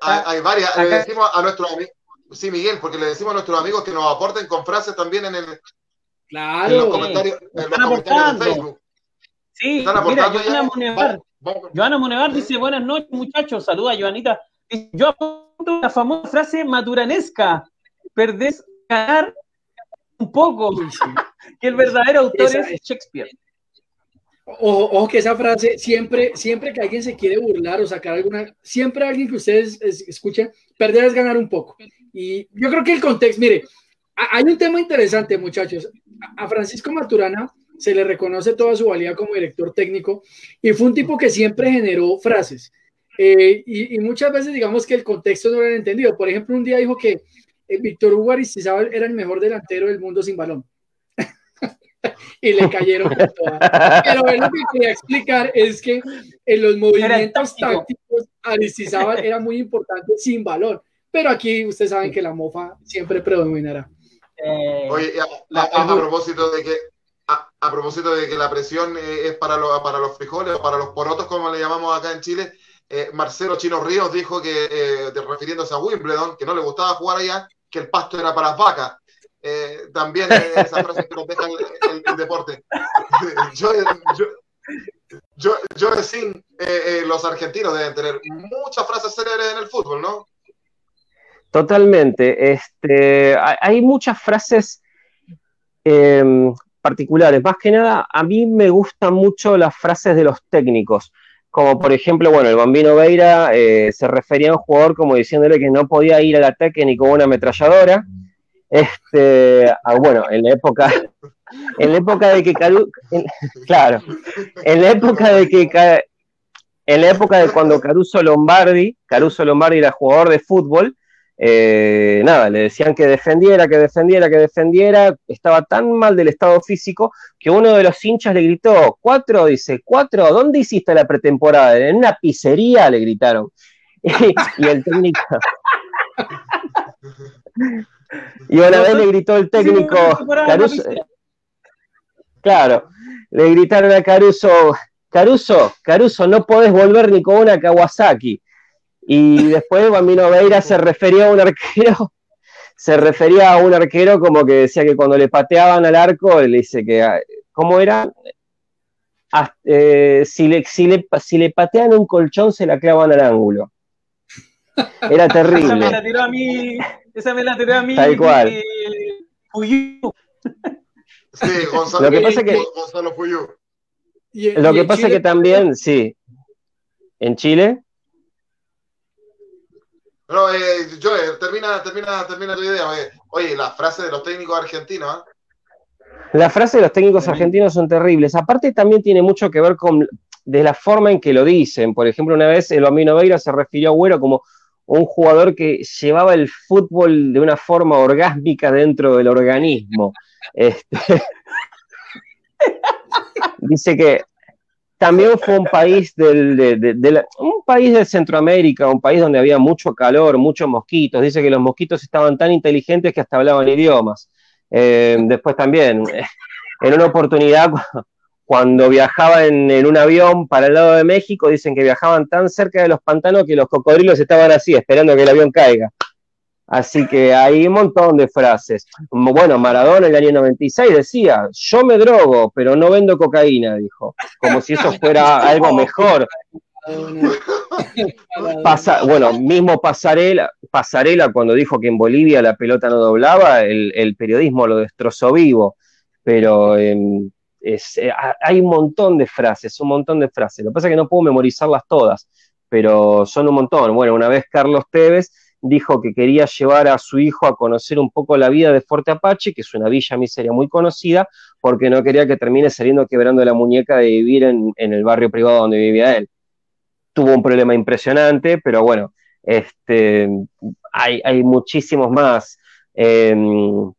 hay, varias. Le decimos a nuestros amigos, sí, Miguel, porque le decimos a nuestros amigos que nos aporten con frases también en, el, claro, en los comentarios, en los comentarios de Facebook. Sí, mira, Joana Monevar, Joana Monevar dice, buenas noches, muchachos. Saluda, Joanita. Yo apunto la famosa frase maturanesca. Perdés ganar un poco. <laughs> que el verdadero autor es Shakespeare. Ojo, que esa frase, siempre, siempre que alguien se quiere burlar o sacar alguna, siempre alguien que ustedes escuchen, perder es ganar un poco. Y yo creo que el contexto, mire, hay un tema interesante, muchachos. A Francisco Maturana se le reconoce toda su valía como director técnico y fue un tipo que siempre generó frases. Eh, y, muchas veces digamos que el contexto no lo han entendido. Por ejemplo, un día dijo que eh, Víctor Hugo Aristizábal era el mejor delantero del mundo sin balón. <laughs> y le cayeron Pero lo que quería explicar es que en los movimientos tácticos Aristizábal era muy importante sin balón. Pero aquí ustedes saben que la mofa siempre predominará. Eh, Oye, a, propósito de que a, propósito de que la presión es para, para los frijoles o para los porotos, como le llamamos acá en Chile, eh, Marcelo Chino Ríos dijo que, eh, refiriéndose a Wimbledon, que no le gustaba jugar allá, que el pasto era para las vacas. Eh, también esa frase que nos deja el, deporte. <laughs> yo, yo, yo, yo los argentinos deben tener muchas frases célebres en el fútbol, ¿no? Totalmente. Este, hay muchas frases particulares. Más que nada, a mí me gustan mucho las frases de los técnicos como por ejemplo, bueno, el Bambino Veira eh, se refería a un jugador como diciéndole que no podía ir al ataque ni con una ametralladora. Este, ah, bueno, en la época, <laughs> en la época de que claro, en la época de que en la época de cuando Caruso Lombardi, Caruso Lombardi era jugador de fútbol, eh, nada, le decían que defendiera, que defendiera, que defendiera, estaba tan mal del estado físico que uno de los hinchas le gritó, cuatro, dice, cuatro, ¿dónde hiciste la pretemporada? En una pizzería le gritaron. <laughs> y, el técnico... <laughs> y una vez le gritó el técnico, Caruso, claro, le gritaron a Caruso, Caruso, Caruso, no podés volver ni con una Kawasaki. Y después Bambino Veira se refería a un arquero, se refería a un arquero como que decía que cuando le pateaban al arco, le dice que, ah, ¿cómo era? Ah, eh, si, le, si, le, patean un colchón, se la clavan al ángulo. Era terrible. <laughs> esa me la tiró a mí, esa me la tiró a mí. Tal cual. Sí, Gonzalo, lo que pasa que, Gonzalo Puyú. lo que pasa que también, sí, en Chile. No, eh, Joe, termina, termina, termina tu idea. Oye, la frase de los técnicos argentinos. ¿eh? Las frases de los técnicos argentinos son terribles. Aparte, también tiene mucho que ver con de la forma en que lo dicen. Por ejemplo, una vez el Bambino Veira se refirió a Güero como un jugador que llevaba el fútbol de una forma orgásmica dentro del organismo. Este, <laughs> dice que también fue un país del, de, un país de Centroamérica, un país donde había mucho calor, muchos mosquitos. Dice que los mosquitos estaban tan inteligentes que hasta hablaban idiomas. Eh, después también, <laughs> en una oportunidad, cuando viajaba en, en, un avión para el lado de México, dicen que viajaban tan cerca de los pantanos que los cocodrilos estaban así, esperando que el avión caiga. Así que hay un montón de frases. Bueno, Maradona en el año 96 decía, yo me drogo, pero no vendo cocaína, dijo, como si eso fuera algo <laughs> mejor. Pasa, bueno, mismo Pasarela, Pasarela cuando dijo que en Bolivia la pelota no doblaba, el, periodismo lo destrozó vivo, pero em, es, eh, hay un montón de frases, un montón de frases. Lo que pasa es que no puedo memorizarlas todas, pero son un montón. Bueno, una vez Carlos Tevez dijo que quería llevar a su hijo a conocer un poco la vida de Fuerte Apache, que es una villa miseria muy conocida, porque no quería que termine saliendo quebrando la muñeca de vivir en, el barrio privado donde vivía él. Tuvo un problema impresionante, pero bueno, este, hay, muchísimos más. Em,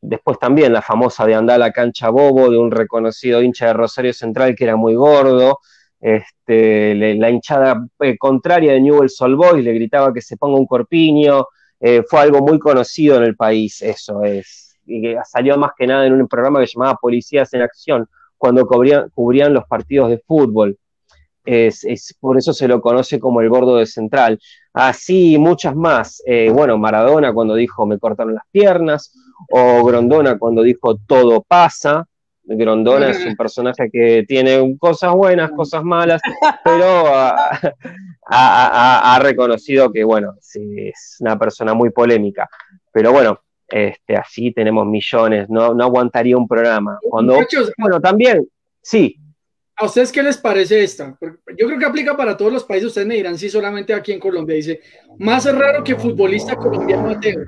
después también la famosa de andar a la cancha bobo de un reconocido hincha de Rosario Central que era muy gordo, este, la hinchada eh, contraria de Newell's Old Boys le gritaba que se ponga un corpiño, eh, fue algo muy conocido en el país, eso es, y salió más que nada en un programa que llamaba Policías en Acción, cuando cubrían, los partidos de fútbol. Es, por eso se lo conoce como el gordo de Central. Así muchas más. Eh, bueno, Maradona cuando dijo me cortaron las piernas, o Grondona cuando dijo todo pasa, Grondona es un personaje que tiene cosas buenas, cosas malas, pero ha, reconocido que, bueno, es una persona muy polémica. Pero bueno, este, así tenemos millones, no, no aguantaría un programa. Cuando, bueno, también, sí. ¿A ustedes qué les parece esta? Yo creo que aplica para todos los países, ustedes me dirán si solamente aquí en Colombia dice, más raro que futbolista colombiano ateo.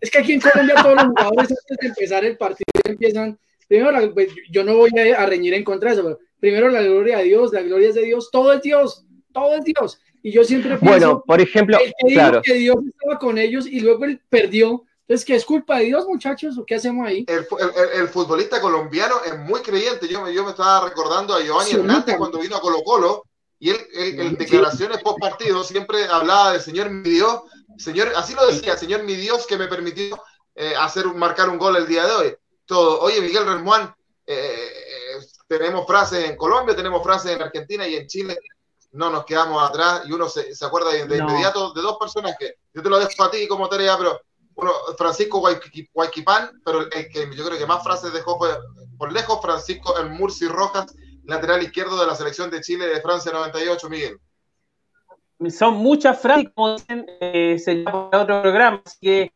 Es que aquí en Colombia todos los jugadores antes de empezar el partido empiezan primero, pues, yo no voy a, reñir en contra de eso, pero primero la gloria de Dios, la gloria es de Dios, todo es Dios, todo es Dios. Y yo siempre pienso, bueno, por ejemplo, claro. que Dios estaba con ellos y luego él perdió. Entonces, ¿qué es culpa de Dios, muchachos? ¿O qué hacemos ahí? El, futbolista colombiano es muy creyente. Yo, yo me estaba recordando a Giovanni Hernández cuando vino a Colo Colo y él, en declaraciones post partido siempre hablaba del Señor mi Dios, Señor, así lo decía, Señor mi Dios que me permitió eh, hacer marcar un gol el día de hoy todo. Oye, Miguel Remuán, eh, eh, tenemos frases en Colombia, tenemos frases en Argentina y en Chile. No nos quedamos atrás y uno se, acuerda de, inmediato de dos personas que yo te lo dejo a ti como tarea, pero uno, Francisco Guayquipán, pero el que yo creo que más frases dejó fue por lejos Francisco El Murci Rojas, lateral izquierdo de la selección de Chile de Francia 98, Miguel. Son muchas frases, como dicen, eh, se llama otro programa, así que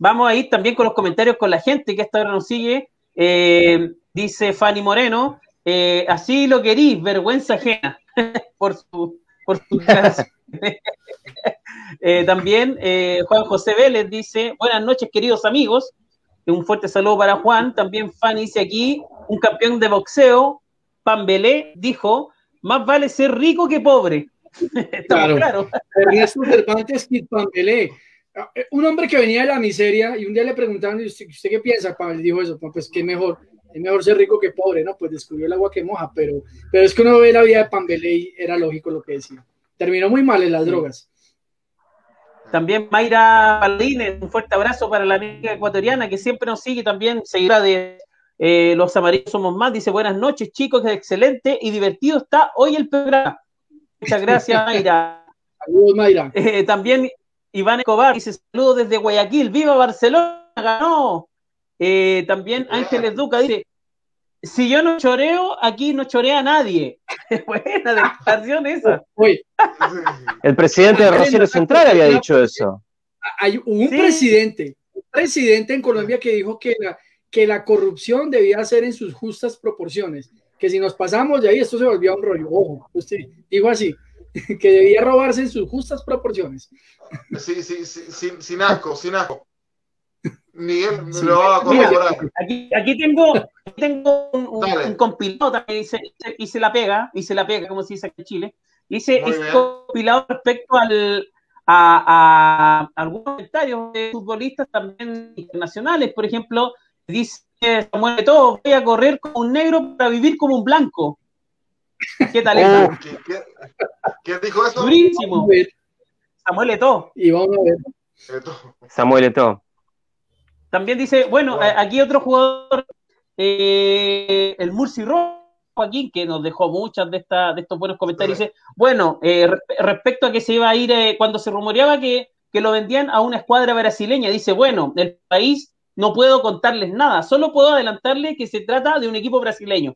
Vamos a ir también con los comentarios con la gente que hasta ahora nos sigue. Eh, dice Fanny Moreno, eh, así lo querís, vergüenza ajena <laughs> por su, por su <laughs> eh, también Juan José Vélez dice, buenas noches queridos amigos, un fuerte saludo para Juan. También Fanny dice aquí, un campeón de boxeo, Pambelé, dijo, más vale ser rico que pobre. <laughs> claro. claro. Ernesto Cervantes y Pambelé eh, un hombre que venía de la miseria y un día le preguntaron, ¿usted, usted qué piensa? Pablo dijo eso, pues qué mejor, es mejor ser rico que pobre, ¿no? Pues descubrió el agua que moja, pero, pero es que uno ve la vida de Pambele y era lógico lo que decía. Terminó muy mal en las drogas. También Mayra Paladines, un fuerte abrazo para la amiga ecuatoriana que siempre nos sigue, también seguirá de eh, Los Amarillos Somos Más, dice buenas noches chicos, excelente y divertido está hoy el programa. Muchas gracias <laughs> Mayra. Saludos Mayra. Eh, también Iván Escobar dice saludos desde Guayaquil, viva Barcelona, ganó. Eh, también Ángeles Duca dice, si yo no choreo, aquí no chorea nadie. <laughs> Buena declaración esa. El presidente de Rosario Central había dicho eso. Hay un presidente, un presidente en Colombia que dijo que, que la corrupción debía ser en sus justas proporciones, que si nos pasamos de ahí esto se volvía un rollo. Ojo, usted dijo así, <laughs> que debía robarse en sus justas proporciones. Sí, sí, sí, sin, sin asco, sin asco. Miguel me lo va a corroborar. Aquí, aquí tengo, tengo un, un, un compilado también, dice, y se la pega, y se la pega, como se dice aquí en Chile. Es bien. compilado respecto al, a, a algunos comentarios de futbolistas también internacionales. Por ejemplo, dice Samuel Eto'o, voy a correr como un negro para vivir como un blanco. <laughs> ¿Qué tal eso? Oh. ¿Quién, quién- quién dijo eso? Durísimo. Samuel Eto'o. y vamos a ver. Samuel Eto'o. También dice, bueno, Wow. aquí otro jugador, eh, el Murci Rojo, Joaquín, que nos dejó muchas de, esta, de estos buenos comentarios, dice, bueno, eh, re- respecto a que se iba a ir, eh, cuando se rumoreaba que, que lo vendían a una escuadra brasileña, dice, bueno, el país no puedo contarles nada, solo puedo adelantarle que se trata de un equipo brasileño.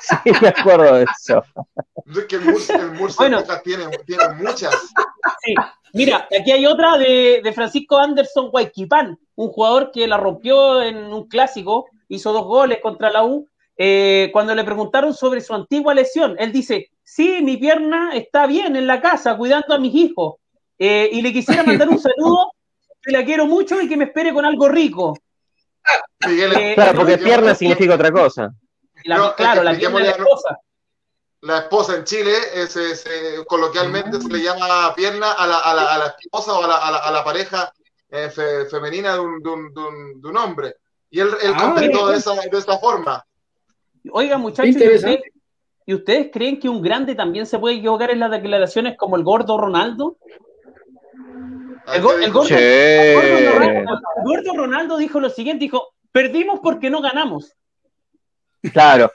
Sí, me acuerdo de eso. Es que el Murcia, el Murcia Bueno. Tiene, tiene muchas. Sí. Mira, aquí hay otra de, de Francisco Anderson Guayquipán, un jugador que la rompió en un clásico, hizo dos goles contra la U. Eh, cuando le preguntaron sobre su antigua lesión, él dice: Sí, mi pierna está bien en la casa, cuidando a mis hijos. Eh, y le quisiera mandar un saludo, que la quiero mucho y que me espere con algo rico. Eh, Claro, porque pierna significa otra cosa. La- No, claro, la pierna la esposa. la esposa en Chile, es, es, eh, coloquialmente se le llama pierna a la, a la, a la esposa o a la, a la, a la pareja eh, fe- femenina de un, de, un, de, un, de un hombre. Y él, él Ah, contestó de esa, de esa forma. Oiga, muchachos, ¿y Interesante. ustedes, ¿y ustedes creen que un grande también se puede equivocar en las declaraciones como el gordo Ronaldo? El go- el gordo- Ronaldo, Gordo Ronaldo dijo lo siguiente, dijo, perdimos porque no ganamos. Claro.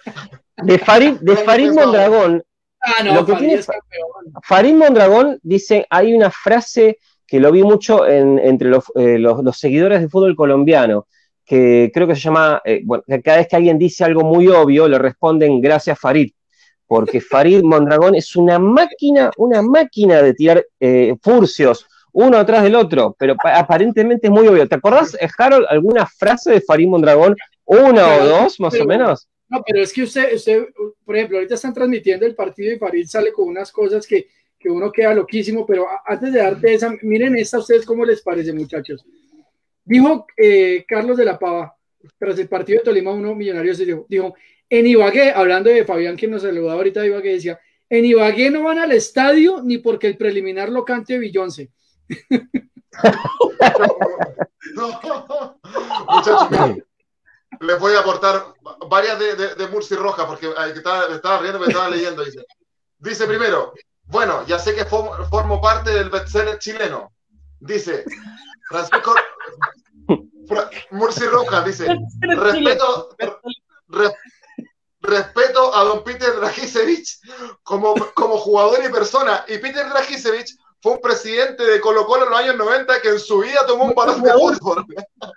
De Farid, de Farid Mondragón, Ah, no, Lo que Farid tiene-. Farid Mondragón dice, hay una frase que lo vi mucho en- entre los, eh, los- los seguidores de fútbol colombiano, que creo que se llama, eh, bueno, que cada vez que alguien dice algo muy obvio, le responden gracias Farid, porque Farid Mondragón es una máquina, una máquina de tirar eh, furcios, uno atrás del otro, pero pa- aparentemente es muy obvio. ¿Te acordás, eh, Harold, alguna frase de Farid Mondragón? ¿Una o dos, más o menos? No, pero es que usted, usted, por ejemplo, ahorita están transmitiendo el partido y Farid sale con unas cosas que, que uno queda loquísimo, pero antes de darte esa, miren esta a ustedes cómo les parece, muchachos. Dijo eh, Carlos de la Pava, tras el partido de Tolima 1, Millonarios, dijo, dijo, en Ibagué, hablando de Fabián, que nos saludaba ahorita de Ibagué, decía, en Ibagué no van al estadio ni porque el preliminar lo cante Muchachos, miren, les voy a aportar varias de, de, de Murci Roja, porque eh, que estaba, estaba riendo, me estaba leyendo. Dice, dice primero, bueno, ya sé que formo, formo parte del bestseller chileno. Dice, Francisco Fra- Murci Roja, dice, respeto, re- respeto a don Peter Dragisevich como, como jugador y persona. Y Peter Dragisevich fue un presidente de Colo Colo en los años 90 que en su vida tomó un balón de fútbol.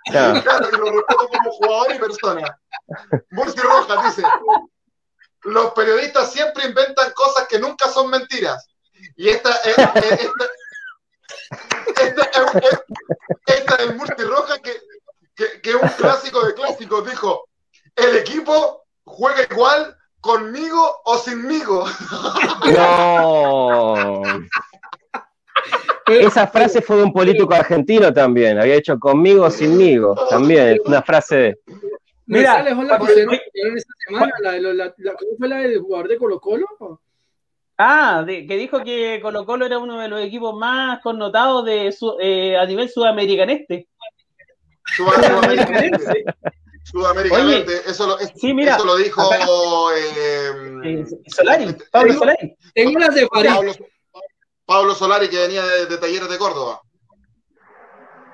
Claro. Claro, y lo respeto como jugador y persona. Murci Rojas dice, los periodistas siempre inventan cosas que nunca son mentiras. Y esta es, es- esta, esta es- es- esta es Murci Rojas que, que, un clásico de clásicos. Dijo, el equipo juega igual conmigo o sinmigo. No. Esa frase fue de un político argentino también. Había hecho conmigo o sinmigo. También es una frase de. ¿No Mira, la que esta semana? La, la- la- ¿Cómo fue la del jugador de Colo Colo? Ah, de- que dijo que Colo Colo era uno de los equipos más connotados de su- eh, a nivel sudamericaneste. Sudamericanamente. Sudamericanamente. Eso lo, es- Sí, mira, eso lo dijo acá- eh, Solari, Pablo Solari. Tengo las de Farid. Pablo, Solari, que venía de, de Talleres de Córdoba.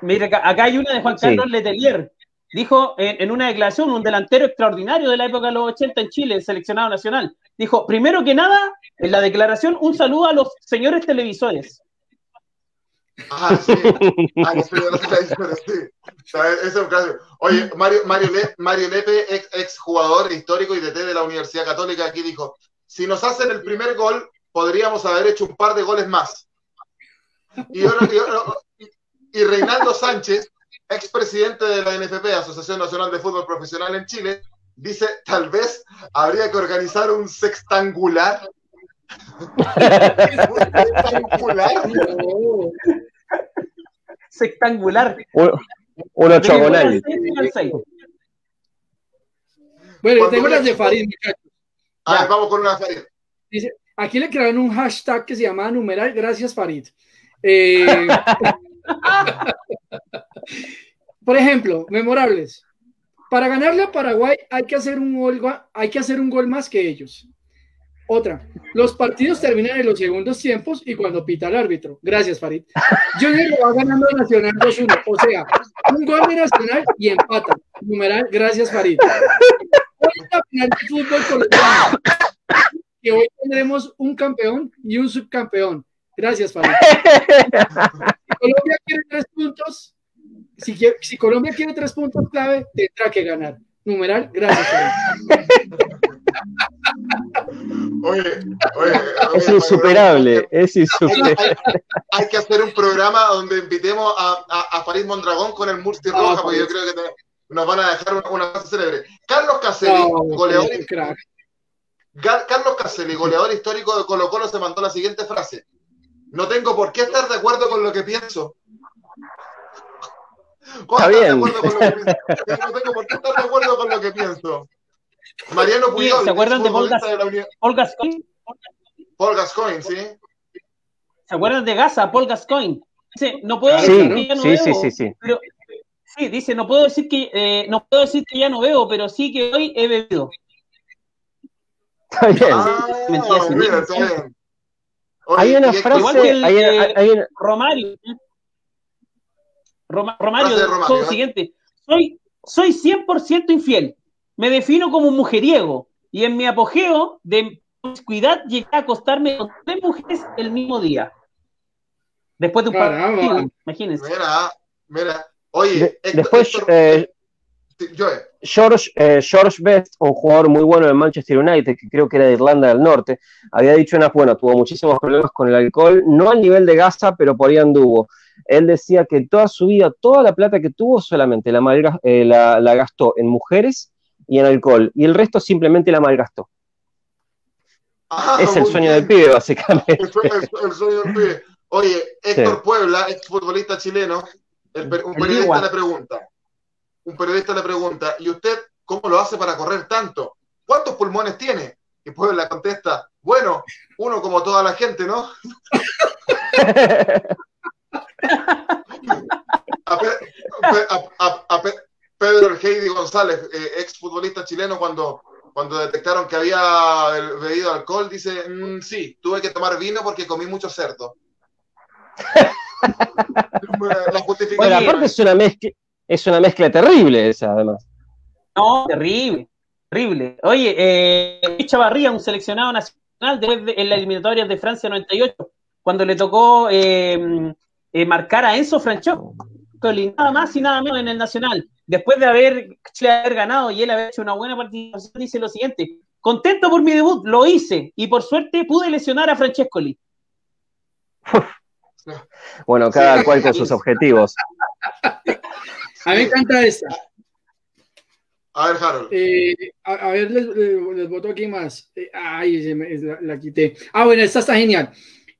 Mira, acá, hay una de Juan Sí. Carlos Letelier. Dijo en, en una declaración, un delantero extraordinario de la época de los 80 en Chile, el seleccionado nacional. Dijo, primero que nada, en la declaración, un saludo a los señores televisores. Ah, sí. Ah, sí, sí. Ese es un clásico. Oye, Mario, Mario, Le- Mario Lepe, ex, ex jugador histórico y DT de la Universidad Católica, aquí dijo: si nos hacen el primer gol, podríamos haber hecho un par de goles más. Y, ahora- y ahora- y- y Reinaldo Sánchez, expresidente de la NFP, Asociación Nacional de Fútbol Profesional en Chile, dice, tal vez habría que organizar un sextangular. <laughs> ¿Un sextangular? Sextangular. Un octogonal. Bueno, tengo las de Farid, muchachos. A ver, vamos con una Farid. Dice, aquí le crearon un hashtag que se llama numeral gracias Farid. Eh, <laughs> por ejemplo, memorables. Para ganarle a Paraguay hay que hacer un gol, hay que hacer un gol más que ellos. Otra, los partidos terminan en los segundos tiempos y cuando pita el árbitro. Gracias, Farid. Junior lo va ganando Nacional 2-1. O sea, un gol de Nacional y empata. Numeral, gracias, Farid. Final de fútbol colombiano. Que hoy tendremos un campeón y un subcampeón. Gracias, Farid. Si Colombia quiere tres puntos, si, quiere- si Colombia quiere tres puntos clave, tendrá que ganar. Numeral, gracias. Oye, oye, Es insuperable, es Hay, insuperable. hay- hay que hacer un programa donde invitemos a, a, a Farid Mondragón con el Ah, roja, porque yo creo que te- nos van a dejar una, una célebre. Carlos Caselli, No, goleador, Carlos Caselli, goleador histórico de Colo Colo, se mandó la siguiente frase. No tengo por qué estar de acuerdo con lo que pienso. ¿Cómo Está de bien. acuerdo con lo que pienso? No tengo por qué estar de acuerdo con lo que pienso. Mariano Puyol, ¿se acuerdan de Paul de la Paul Gascoigne. Paul Gascoigne, ¿sí? ¿Se acuerdan de Gaza, Paul Gascoigne? Dice, no puedo Sí, decir Sí, que ya no sí, veo, sí, sí, sí. pero sí, dice, no puedo decir que eh, no puedo decir que ya no veo, pero sí que hoy he bebido. Está bien. Ah, mentira, sí. mira, está bien. Oye, Hay una frase, igual que el, hay, una- eh, hay una- Romario. Roma- Romario, Frase Romario, siguiente, soy, soy 100% infiel, me defino como un mujeriego y en mi apogeo de promiscuidad llegué a acostarme con tres mujeres el mismo día. Después de un Caramba. partido, imagínense. Mira, mira. Oye, de- Héctor- después, Héctor- eh, George, eh, George Best, un jugador muy bueno del Manchester United, que creo que era de Irlanda del Norte, había dicho una, bueno, tuvo muchísimos problemas con el alcohol, no al nivel de Gaza, pero por ahí anduvo. Él decía que toda su vida, toda la plata que tuvo, solamente la, malga- eh, la, la gastó en mujeres y en alcohol, y el resto simplemente la malgastó. Ah, es el sueño bien. del pibe, básicamente. El, sue- el- el sueño del pibe. Oye, Héctor Puebla, exfutbolista chileno, el un periodista le pregunta, un periodista le pregunta, ¿y usted cómo lo hace para correr tanto? ¿Cuántos pulmones tiene? Y Puebla contesta, bueno, uno como toda la gente, ¿no? <laughs> A, Pe- a- a- a Pe- Pedro Heidi González, eh, exfutbolista chileno, cuando, cuando detectaron que había bebido alcohol, dice, "Mm, sí, tuve que tomar vino porque comí mucho cerdo. <laughs> La justificación. Bueno, aparte es una mezcla, es una mezcla terrible esa, además. No, terrible, terrible. Oye, eh, Luis Chavarría, un seleccionado nacional después de, en las eliminatorias de Francia 98, cuando le tocó eh, eh, marcar a Enzo Francescoli, nada más y nada menos en el Nacional. Después de haber, Chile haber ganado y él haber hecho una buena participación, dice lo siguiente, contento por mi debut, lo hice, y por suerte pude lesionar a Francescoli. Bueno, cada Sí. cual con sus objetivos. <laughs> A mí me encanta esta. A ver, Harold. Eh, a, a ver, les, les, voto aquí más. Eh, ay, se me- la, la quité. Ah, bueno, esta está genial.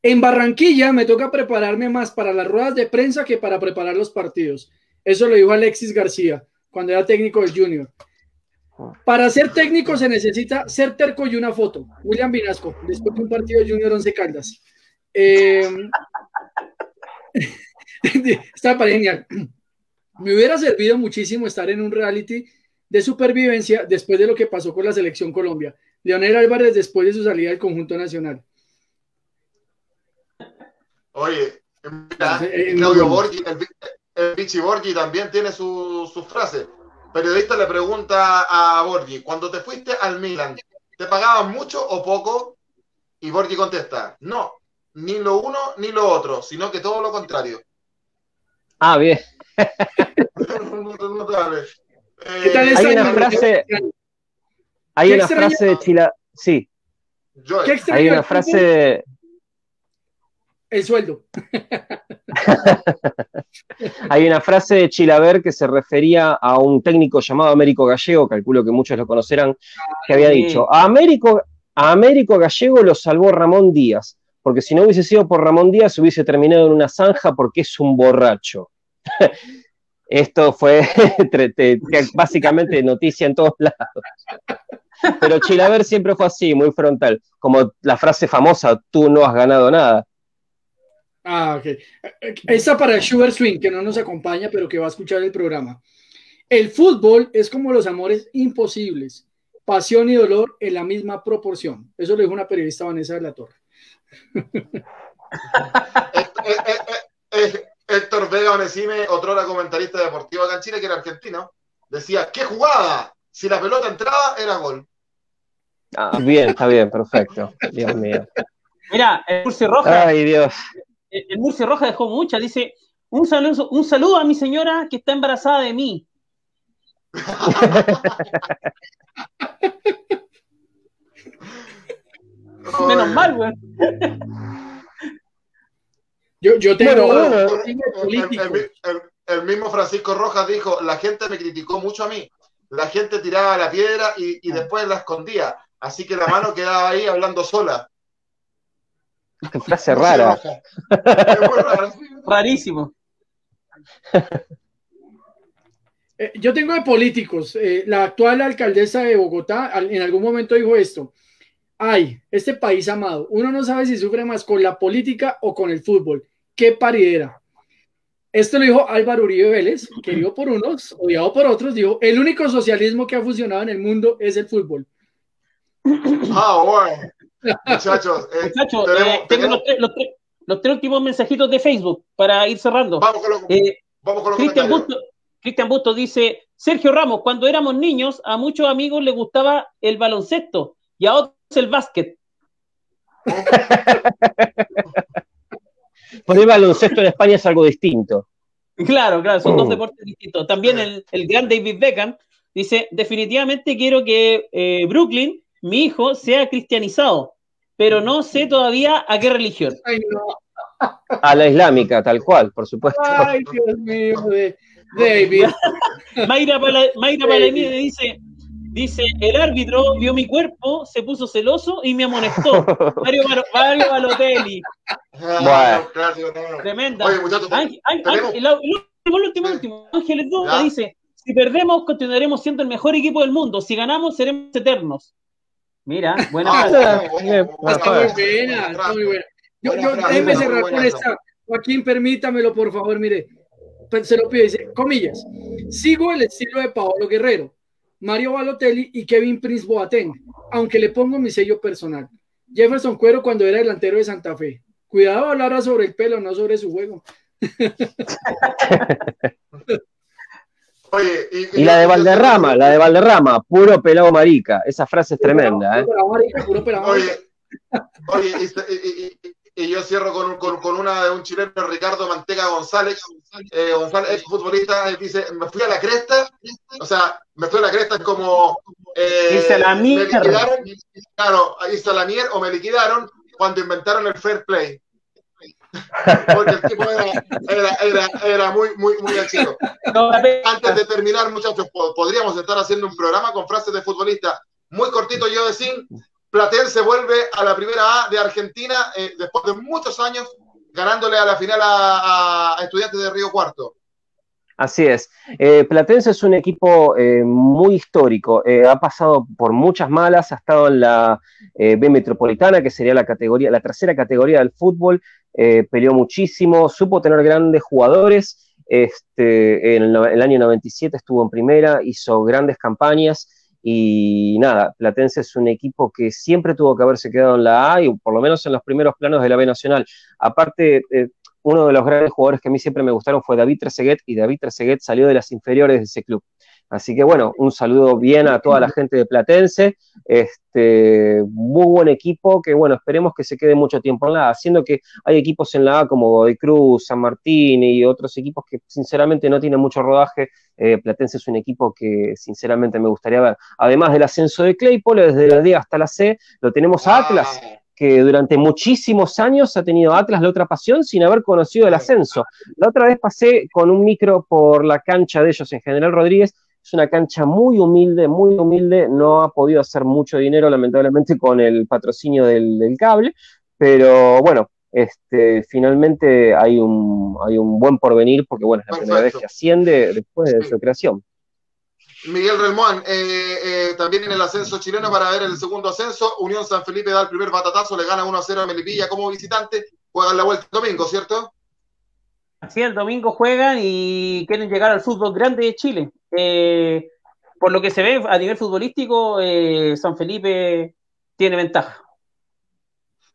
En Barranquilla me toca prepararme más para las ruedas de prensa que para preparar los partidos. Eso lo dijo Alexis García cuando era técnico del Junior. Para ser técnico se necesita ser terco y una foto. William Vinasco, después de un partido de Junior 11 Caldas. Eh, <laughs> está para genial. Me hubiera servido muchísimo estar en un reality de supervivencia después de lo que pasó con la selección Colombia. Leonel Álvarez después de su salida del conjunto nacional. Oye, mira, Eh, eh, Claudio. Borghi, el Vichy Borghi también tiene su, su frase. Periodista le pregunta a Borghi, cuando te fuiste al Milan, ¿te pagaban mucho o poco? Y Borghi contesta, no, ni lo uno ni lo otro, sino que todo lo contrario. Ah, bien. Eh, ¿Qué tal Hay una frase, hay una frase de Chila, sí, hay una frase, El sueldo. <laughs> Hay una frase de Chilaver que se refería a un técnico llamado Américo Gallego, calculo que muchos lo conocerán, que había dicho, a Américo, a Américo Gallego lo salvó Ramón Díaz, porque si no hubiese sido por Ramón Díaz hubiese terminado en una zanja porque es un borracho. <laughs> Esto fue <laughs> básicamente noticia en todos lados. Pero Chilaver siempre fue así, muy frontal, como la frase famosa, tú no has ganado nada. Ah, ok. Esta para Sugar Swing, que no nos acompaña, pero que va a escuchar el programa. El fútbol es como los amores imposibles, pasión y dolor en la misma proporción. Eso lo dijo una periodista Vanessa de la Torre. <laughs> Héctor Vega Onesime, otro comentarista deportivo acá en Chile, que era argentino, decía, ¡qué jugada! Si la pelota entraba, era gol. Ah, bien, está bien, perfecto. Dios mío. Mira, el Murcia Roja. Ay, Dios el Murcia Roja dejó mucha, dice, un saludo, un saludo a mi señora que está embarazada de mí. <laughs> Menos mal, güey. Yo, yo tengo. el, mismo Francisco Rojas dijo: La gente me criticó mucho a mí. La gente tiraba la piedra y, y después la escondía. Así que la mano quedaba ahí hablando sola. Frase rara. <laughs> Rarísimo. Eh, yo tengo de políticos. Eh, la actual alcaldesa de Bogotá en algún momento dijo esto. Ay, este país amado, uno no sabe si sufre más con la política o con el fútbol. Qué paridera. Esto lo dijo Álvaro Uribe Vélez, querido por unos, odiado por otros. Dijo, el único socialismo que ha funcionado en el mundo es el fútbol. Ah, bueno. Muchachos, eh, eh, tengo Los, tres, los, tres, últimos mensajitos de Facebook para ir cerrando. Vamos con, eh, vamos con Cristian Busto, Cristian Busto dice, Sergio Ramos, cuando éramos niños, a muchos amigos les gustaba el baloncesto y a otros el básquet. <laughs> Por el baloncesto en España es algo distinto. Claro, claro, son dos deportes distintos. También el, el gran David Beckham dice, definitivamente quiero que Brooklyn mi hijo sea cristianizado, pero no sé todavía a qué religión. A la islámica, tal cual, por supuesto. Ay, Dios mío, David. <laughs> Mayra, dice, dice, el árbitro vio mi cuerpo, se puso celoso y me amonestó. <laughs> Mario, Mario Balotelli. Bueno. Tremenda. Oye, muchachos, Ángel, el, último, último, Ángeles Duda dice, si perdemos, continuaremos siendo el mejor equipo del mundo. Si ganamos, seremos eternos. Mira, buena ah, Está muy buena, está muy buena. Yo, yo déjeme cerrar con esta. Joaquín, permítamelo, por favor, mire. Se lo pido, dice, comillas. Sigo el estilo de Paolo Guerrero, Mario Balotelli y Kevin Prince Boateng, aunque le pongo mi sello personal. Jefferson Cuero cuando era delantero de Santa Fe. Cuidado hablar sobre el pelo, no sobre su juego. <laughs> y, la de Valderrama, la de Valderrama, puro pelado marica. Esa frase es tremenda. ¿eh? Oye, oye y, yo cierro con, con, una de un chileno, Ricardo Mantega González. Eh, González es futbolista, dice: Me fui a la cresta. O sea, me fui a la cresta como. Eh, la mierda. claro, hice la mierda o me liquidaron cuando inventaron el fair play. <laughs> Porque el tipo era, muy, muy, muy Antes de terminar, muchachos, podríamos estar haciendo un programa con frases de futbolista muy cortito, yo decir, Platense vuelve a la primera A de Argentina eh, después de muchos años ganándole a la final a, Estudiantes de Río Cuarto. Así es. Eh, Platense es un equipo eh, muy histórico. ha pasado por muchas malas, ha estado en la B Metropolitana, que sería la categoría, la tercera categoría del fútbol. Peleó muchísimo, supo tener grandes jugadores. Este, en el, año 97 estuvo en primera, hizo grandes campañas y nada, Platense es un equipo que siempre tuvo que haberse quedado en la A y por lo menos en los primeros planos de la B Nacional. Aparte, eh, uno de los grandes jugadores que a mí siempre me gustaron fue David Trezeguet y David Trezeguet salió de las inferiores de ese club. Así que bueno, un saludo bien a toda la gente de Platense, este, muy buen equipo que bueno, esperemos que se quede mucho tiempo en la A, haciendo que hay equipos en la A como Godoy Cruz, San Martín y otros equipos que sinceramente no tienen mucho rodaje, eh, Platense es un equipo que sinceramente me gustaría ver. Además del ascenso de Claypole, desde la D hasta la C, lo tenemos a Atlas, que durante muchísimos años ha tenido Atlas la otra pasión sin haber conocido el ascenso. La otra vez pasé con un micro por la cancha de ellos en General Rodríguez. Es una cancha muy humilde, muy humilde. No ha podido hacer mucho dinero, lamentablemente, con el patrocinio del, cable. Pero bueno, este, finalmente hay un, hay un buen porvenir porque, bueno, es la primera vez que asciende después de su creación. Miguel Relmuán, eh, eh, también en el ascenso chileno para ver el segundo ascenso. Unión San Felipe da el primer batatazo, le gana 1-0 a Melipilla como visitante. Juegan la vuelta el domingo, ¿cierto? Así el domingo juegan y quieren llegar al fútbol grande de Chile. Eh, por lo que se ve a nivel futbolístico, San Felipe tiene ventaja.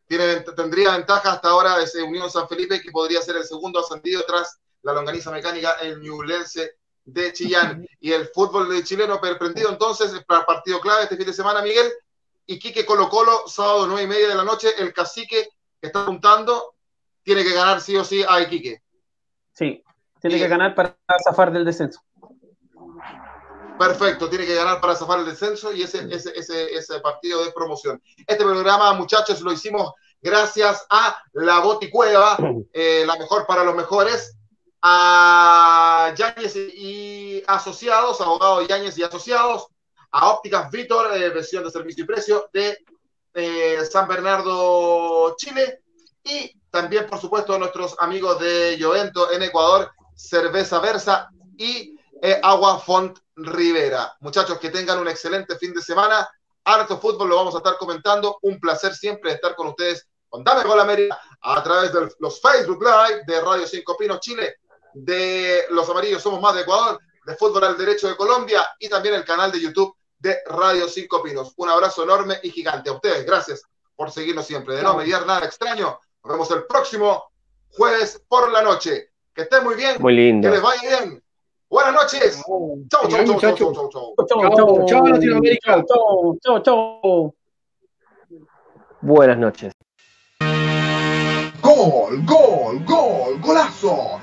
Tiene, tendría ventaja hasta ahora ese Unión San Felipe, que podría ser el segundo ascendido tras la longaniza mecánica, el Ñublense de Chillán. Y el fútbol de chileno perprendido entonces para partido clave este fin de semana, Miguel. Y Quique Colo Colo, sábado nueve y media de la noche, el cacique que está apuntando tiene que ganar sí o sí a Iquique. Sí, tiene que ganar para zafar del descenso. Perfecto, tiene que ganar para zafar el descenso y ese, ese, ese, ese partido de promoción. Este programa, muchachos, lo hicimos gracias a La Boticueva, <clears throat> eh, la mejor para los mejores a Yáñez y Asociados, abogados Yáñez y Asociados, a Ópticas Víctor, eh, versión de servicio y precio de eh, San Bernardo, Chile, y también, por supuesto, a nuestros amigos de Llovento en Ecuador, Cerveza Versa y eh, Agua Font Rivera. Muchachos, que tengan un excelente fin de semana. Harto fútbol lo vamos a estar comentando. Un placer siempre estar con ustedes con Dame Gol América a través de los Facebook Live de Radio 5 Pinos Chile de Los Amarillos Somos Más de Ecuador, de Fútbol al Derecho de Colombia y también el canal de YouTube de Radio Cinco Pinos. Un abrazo enorme y gigante a ustedes. Gracias por seguirnos siempre. De no mediar nada extraño. Nos vemos el próximo jueves por la noche. Que estén muy bien. Muy lindo. Que les vaya bien. Buenas noches. Chau, chau, chau, chau, chau, chau. Chau, chau, Latinoamérica. Chau, chau, chau. Buenas noches. Gol, gol, gol, golazo.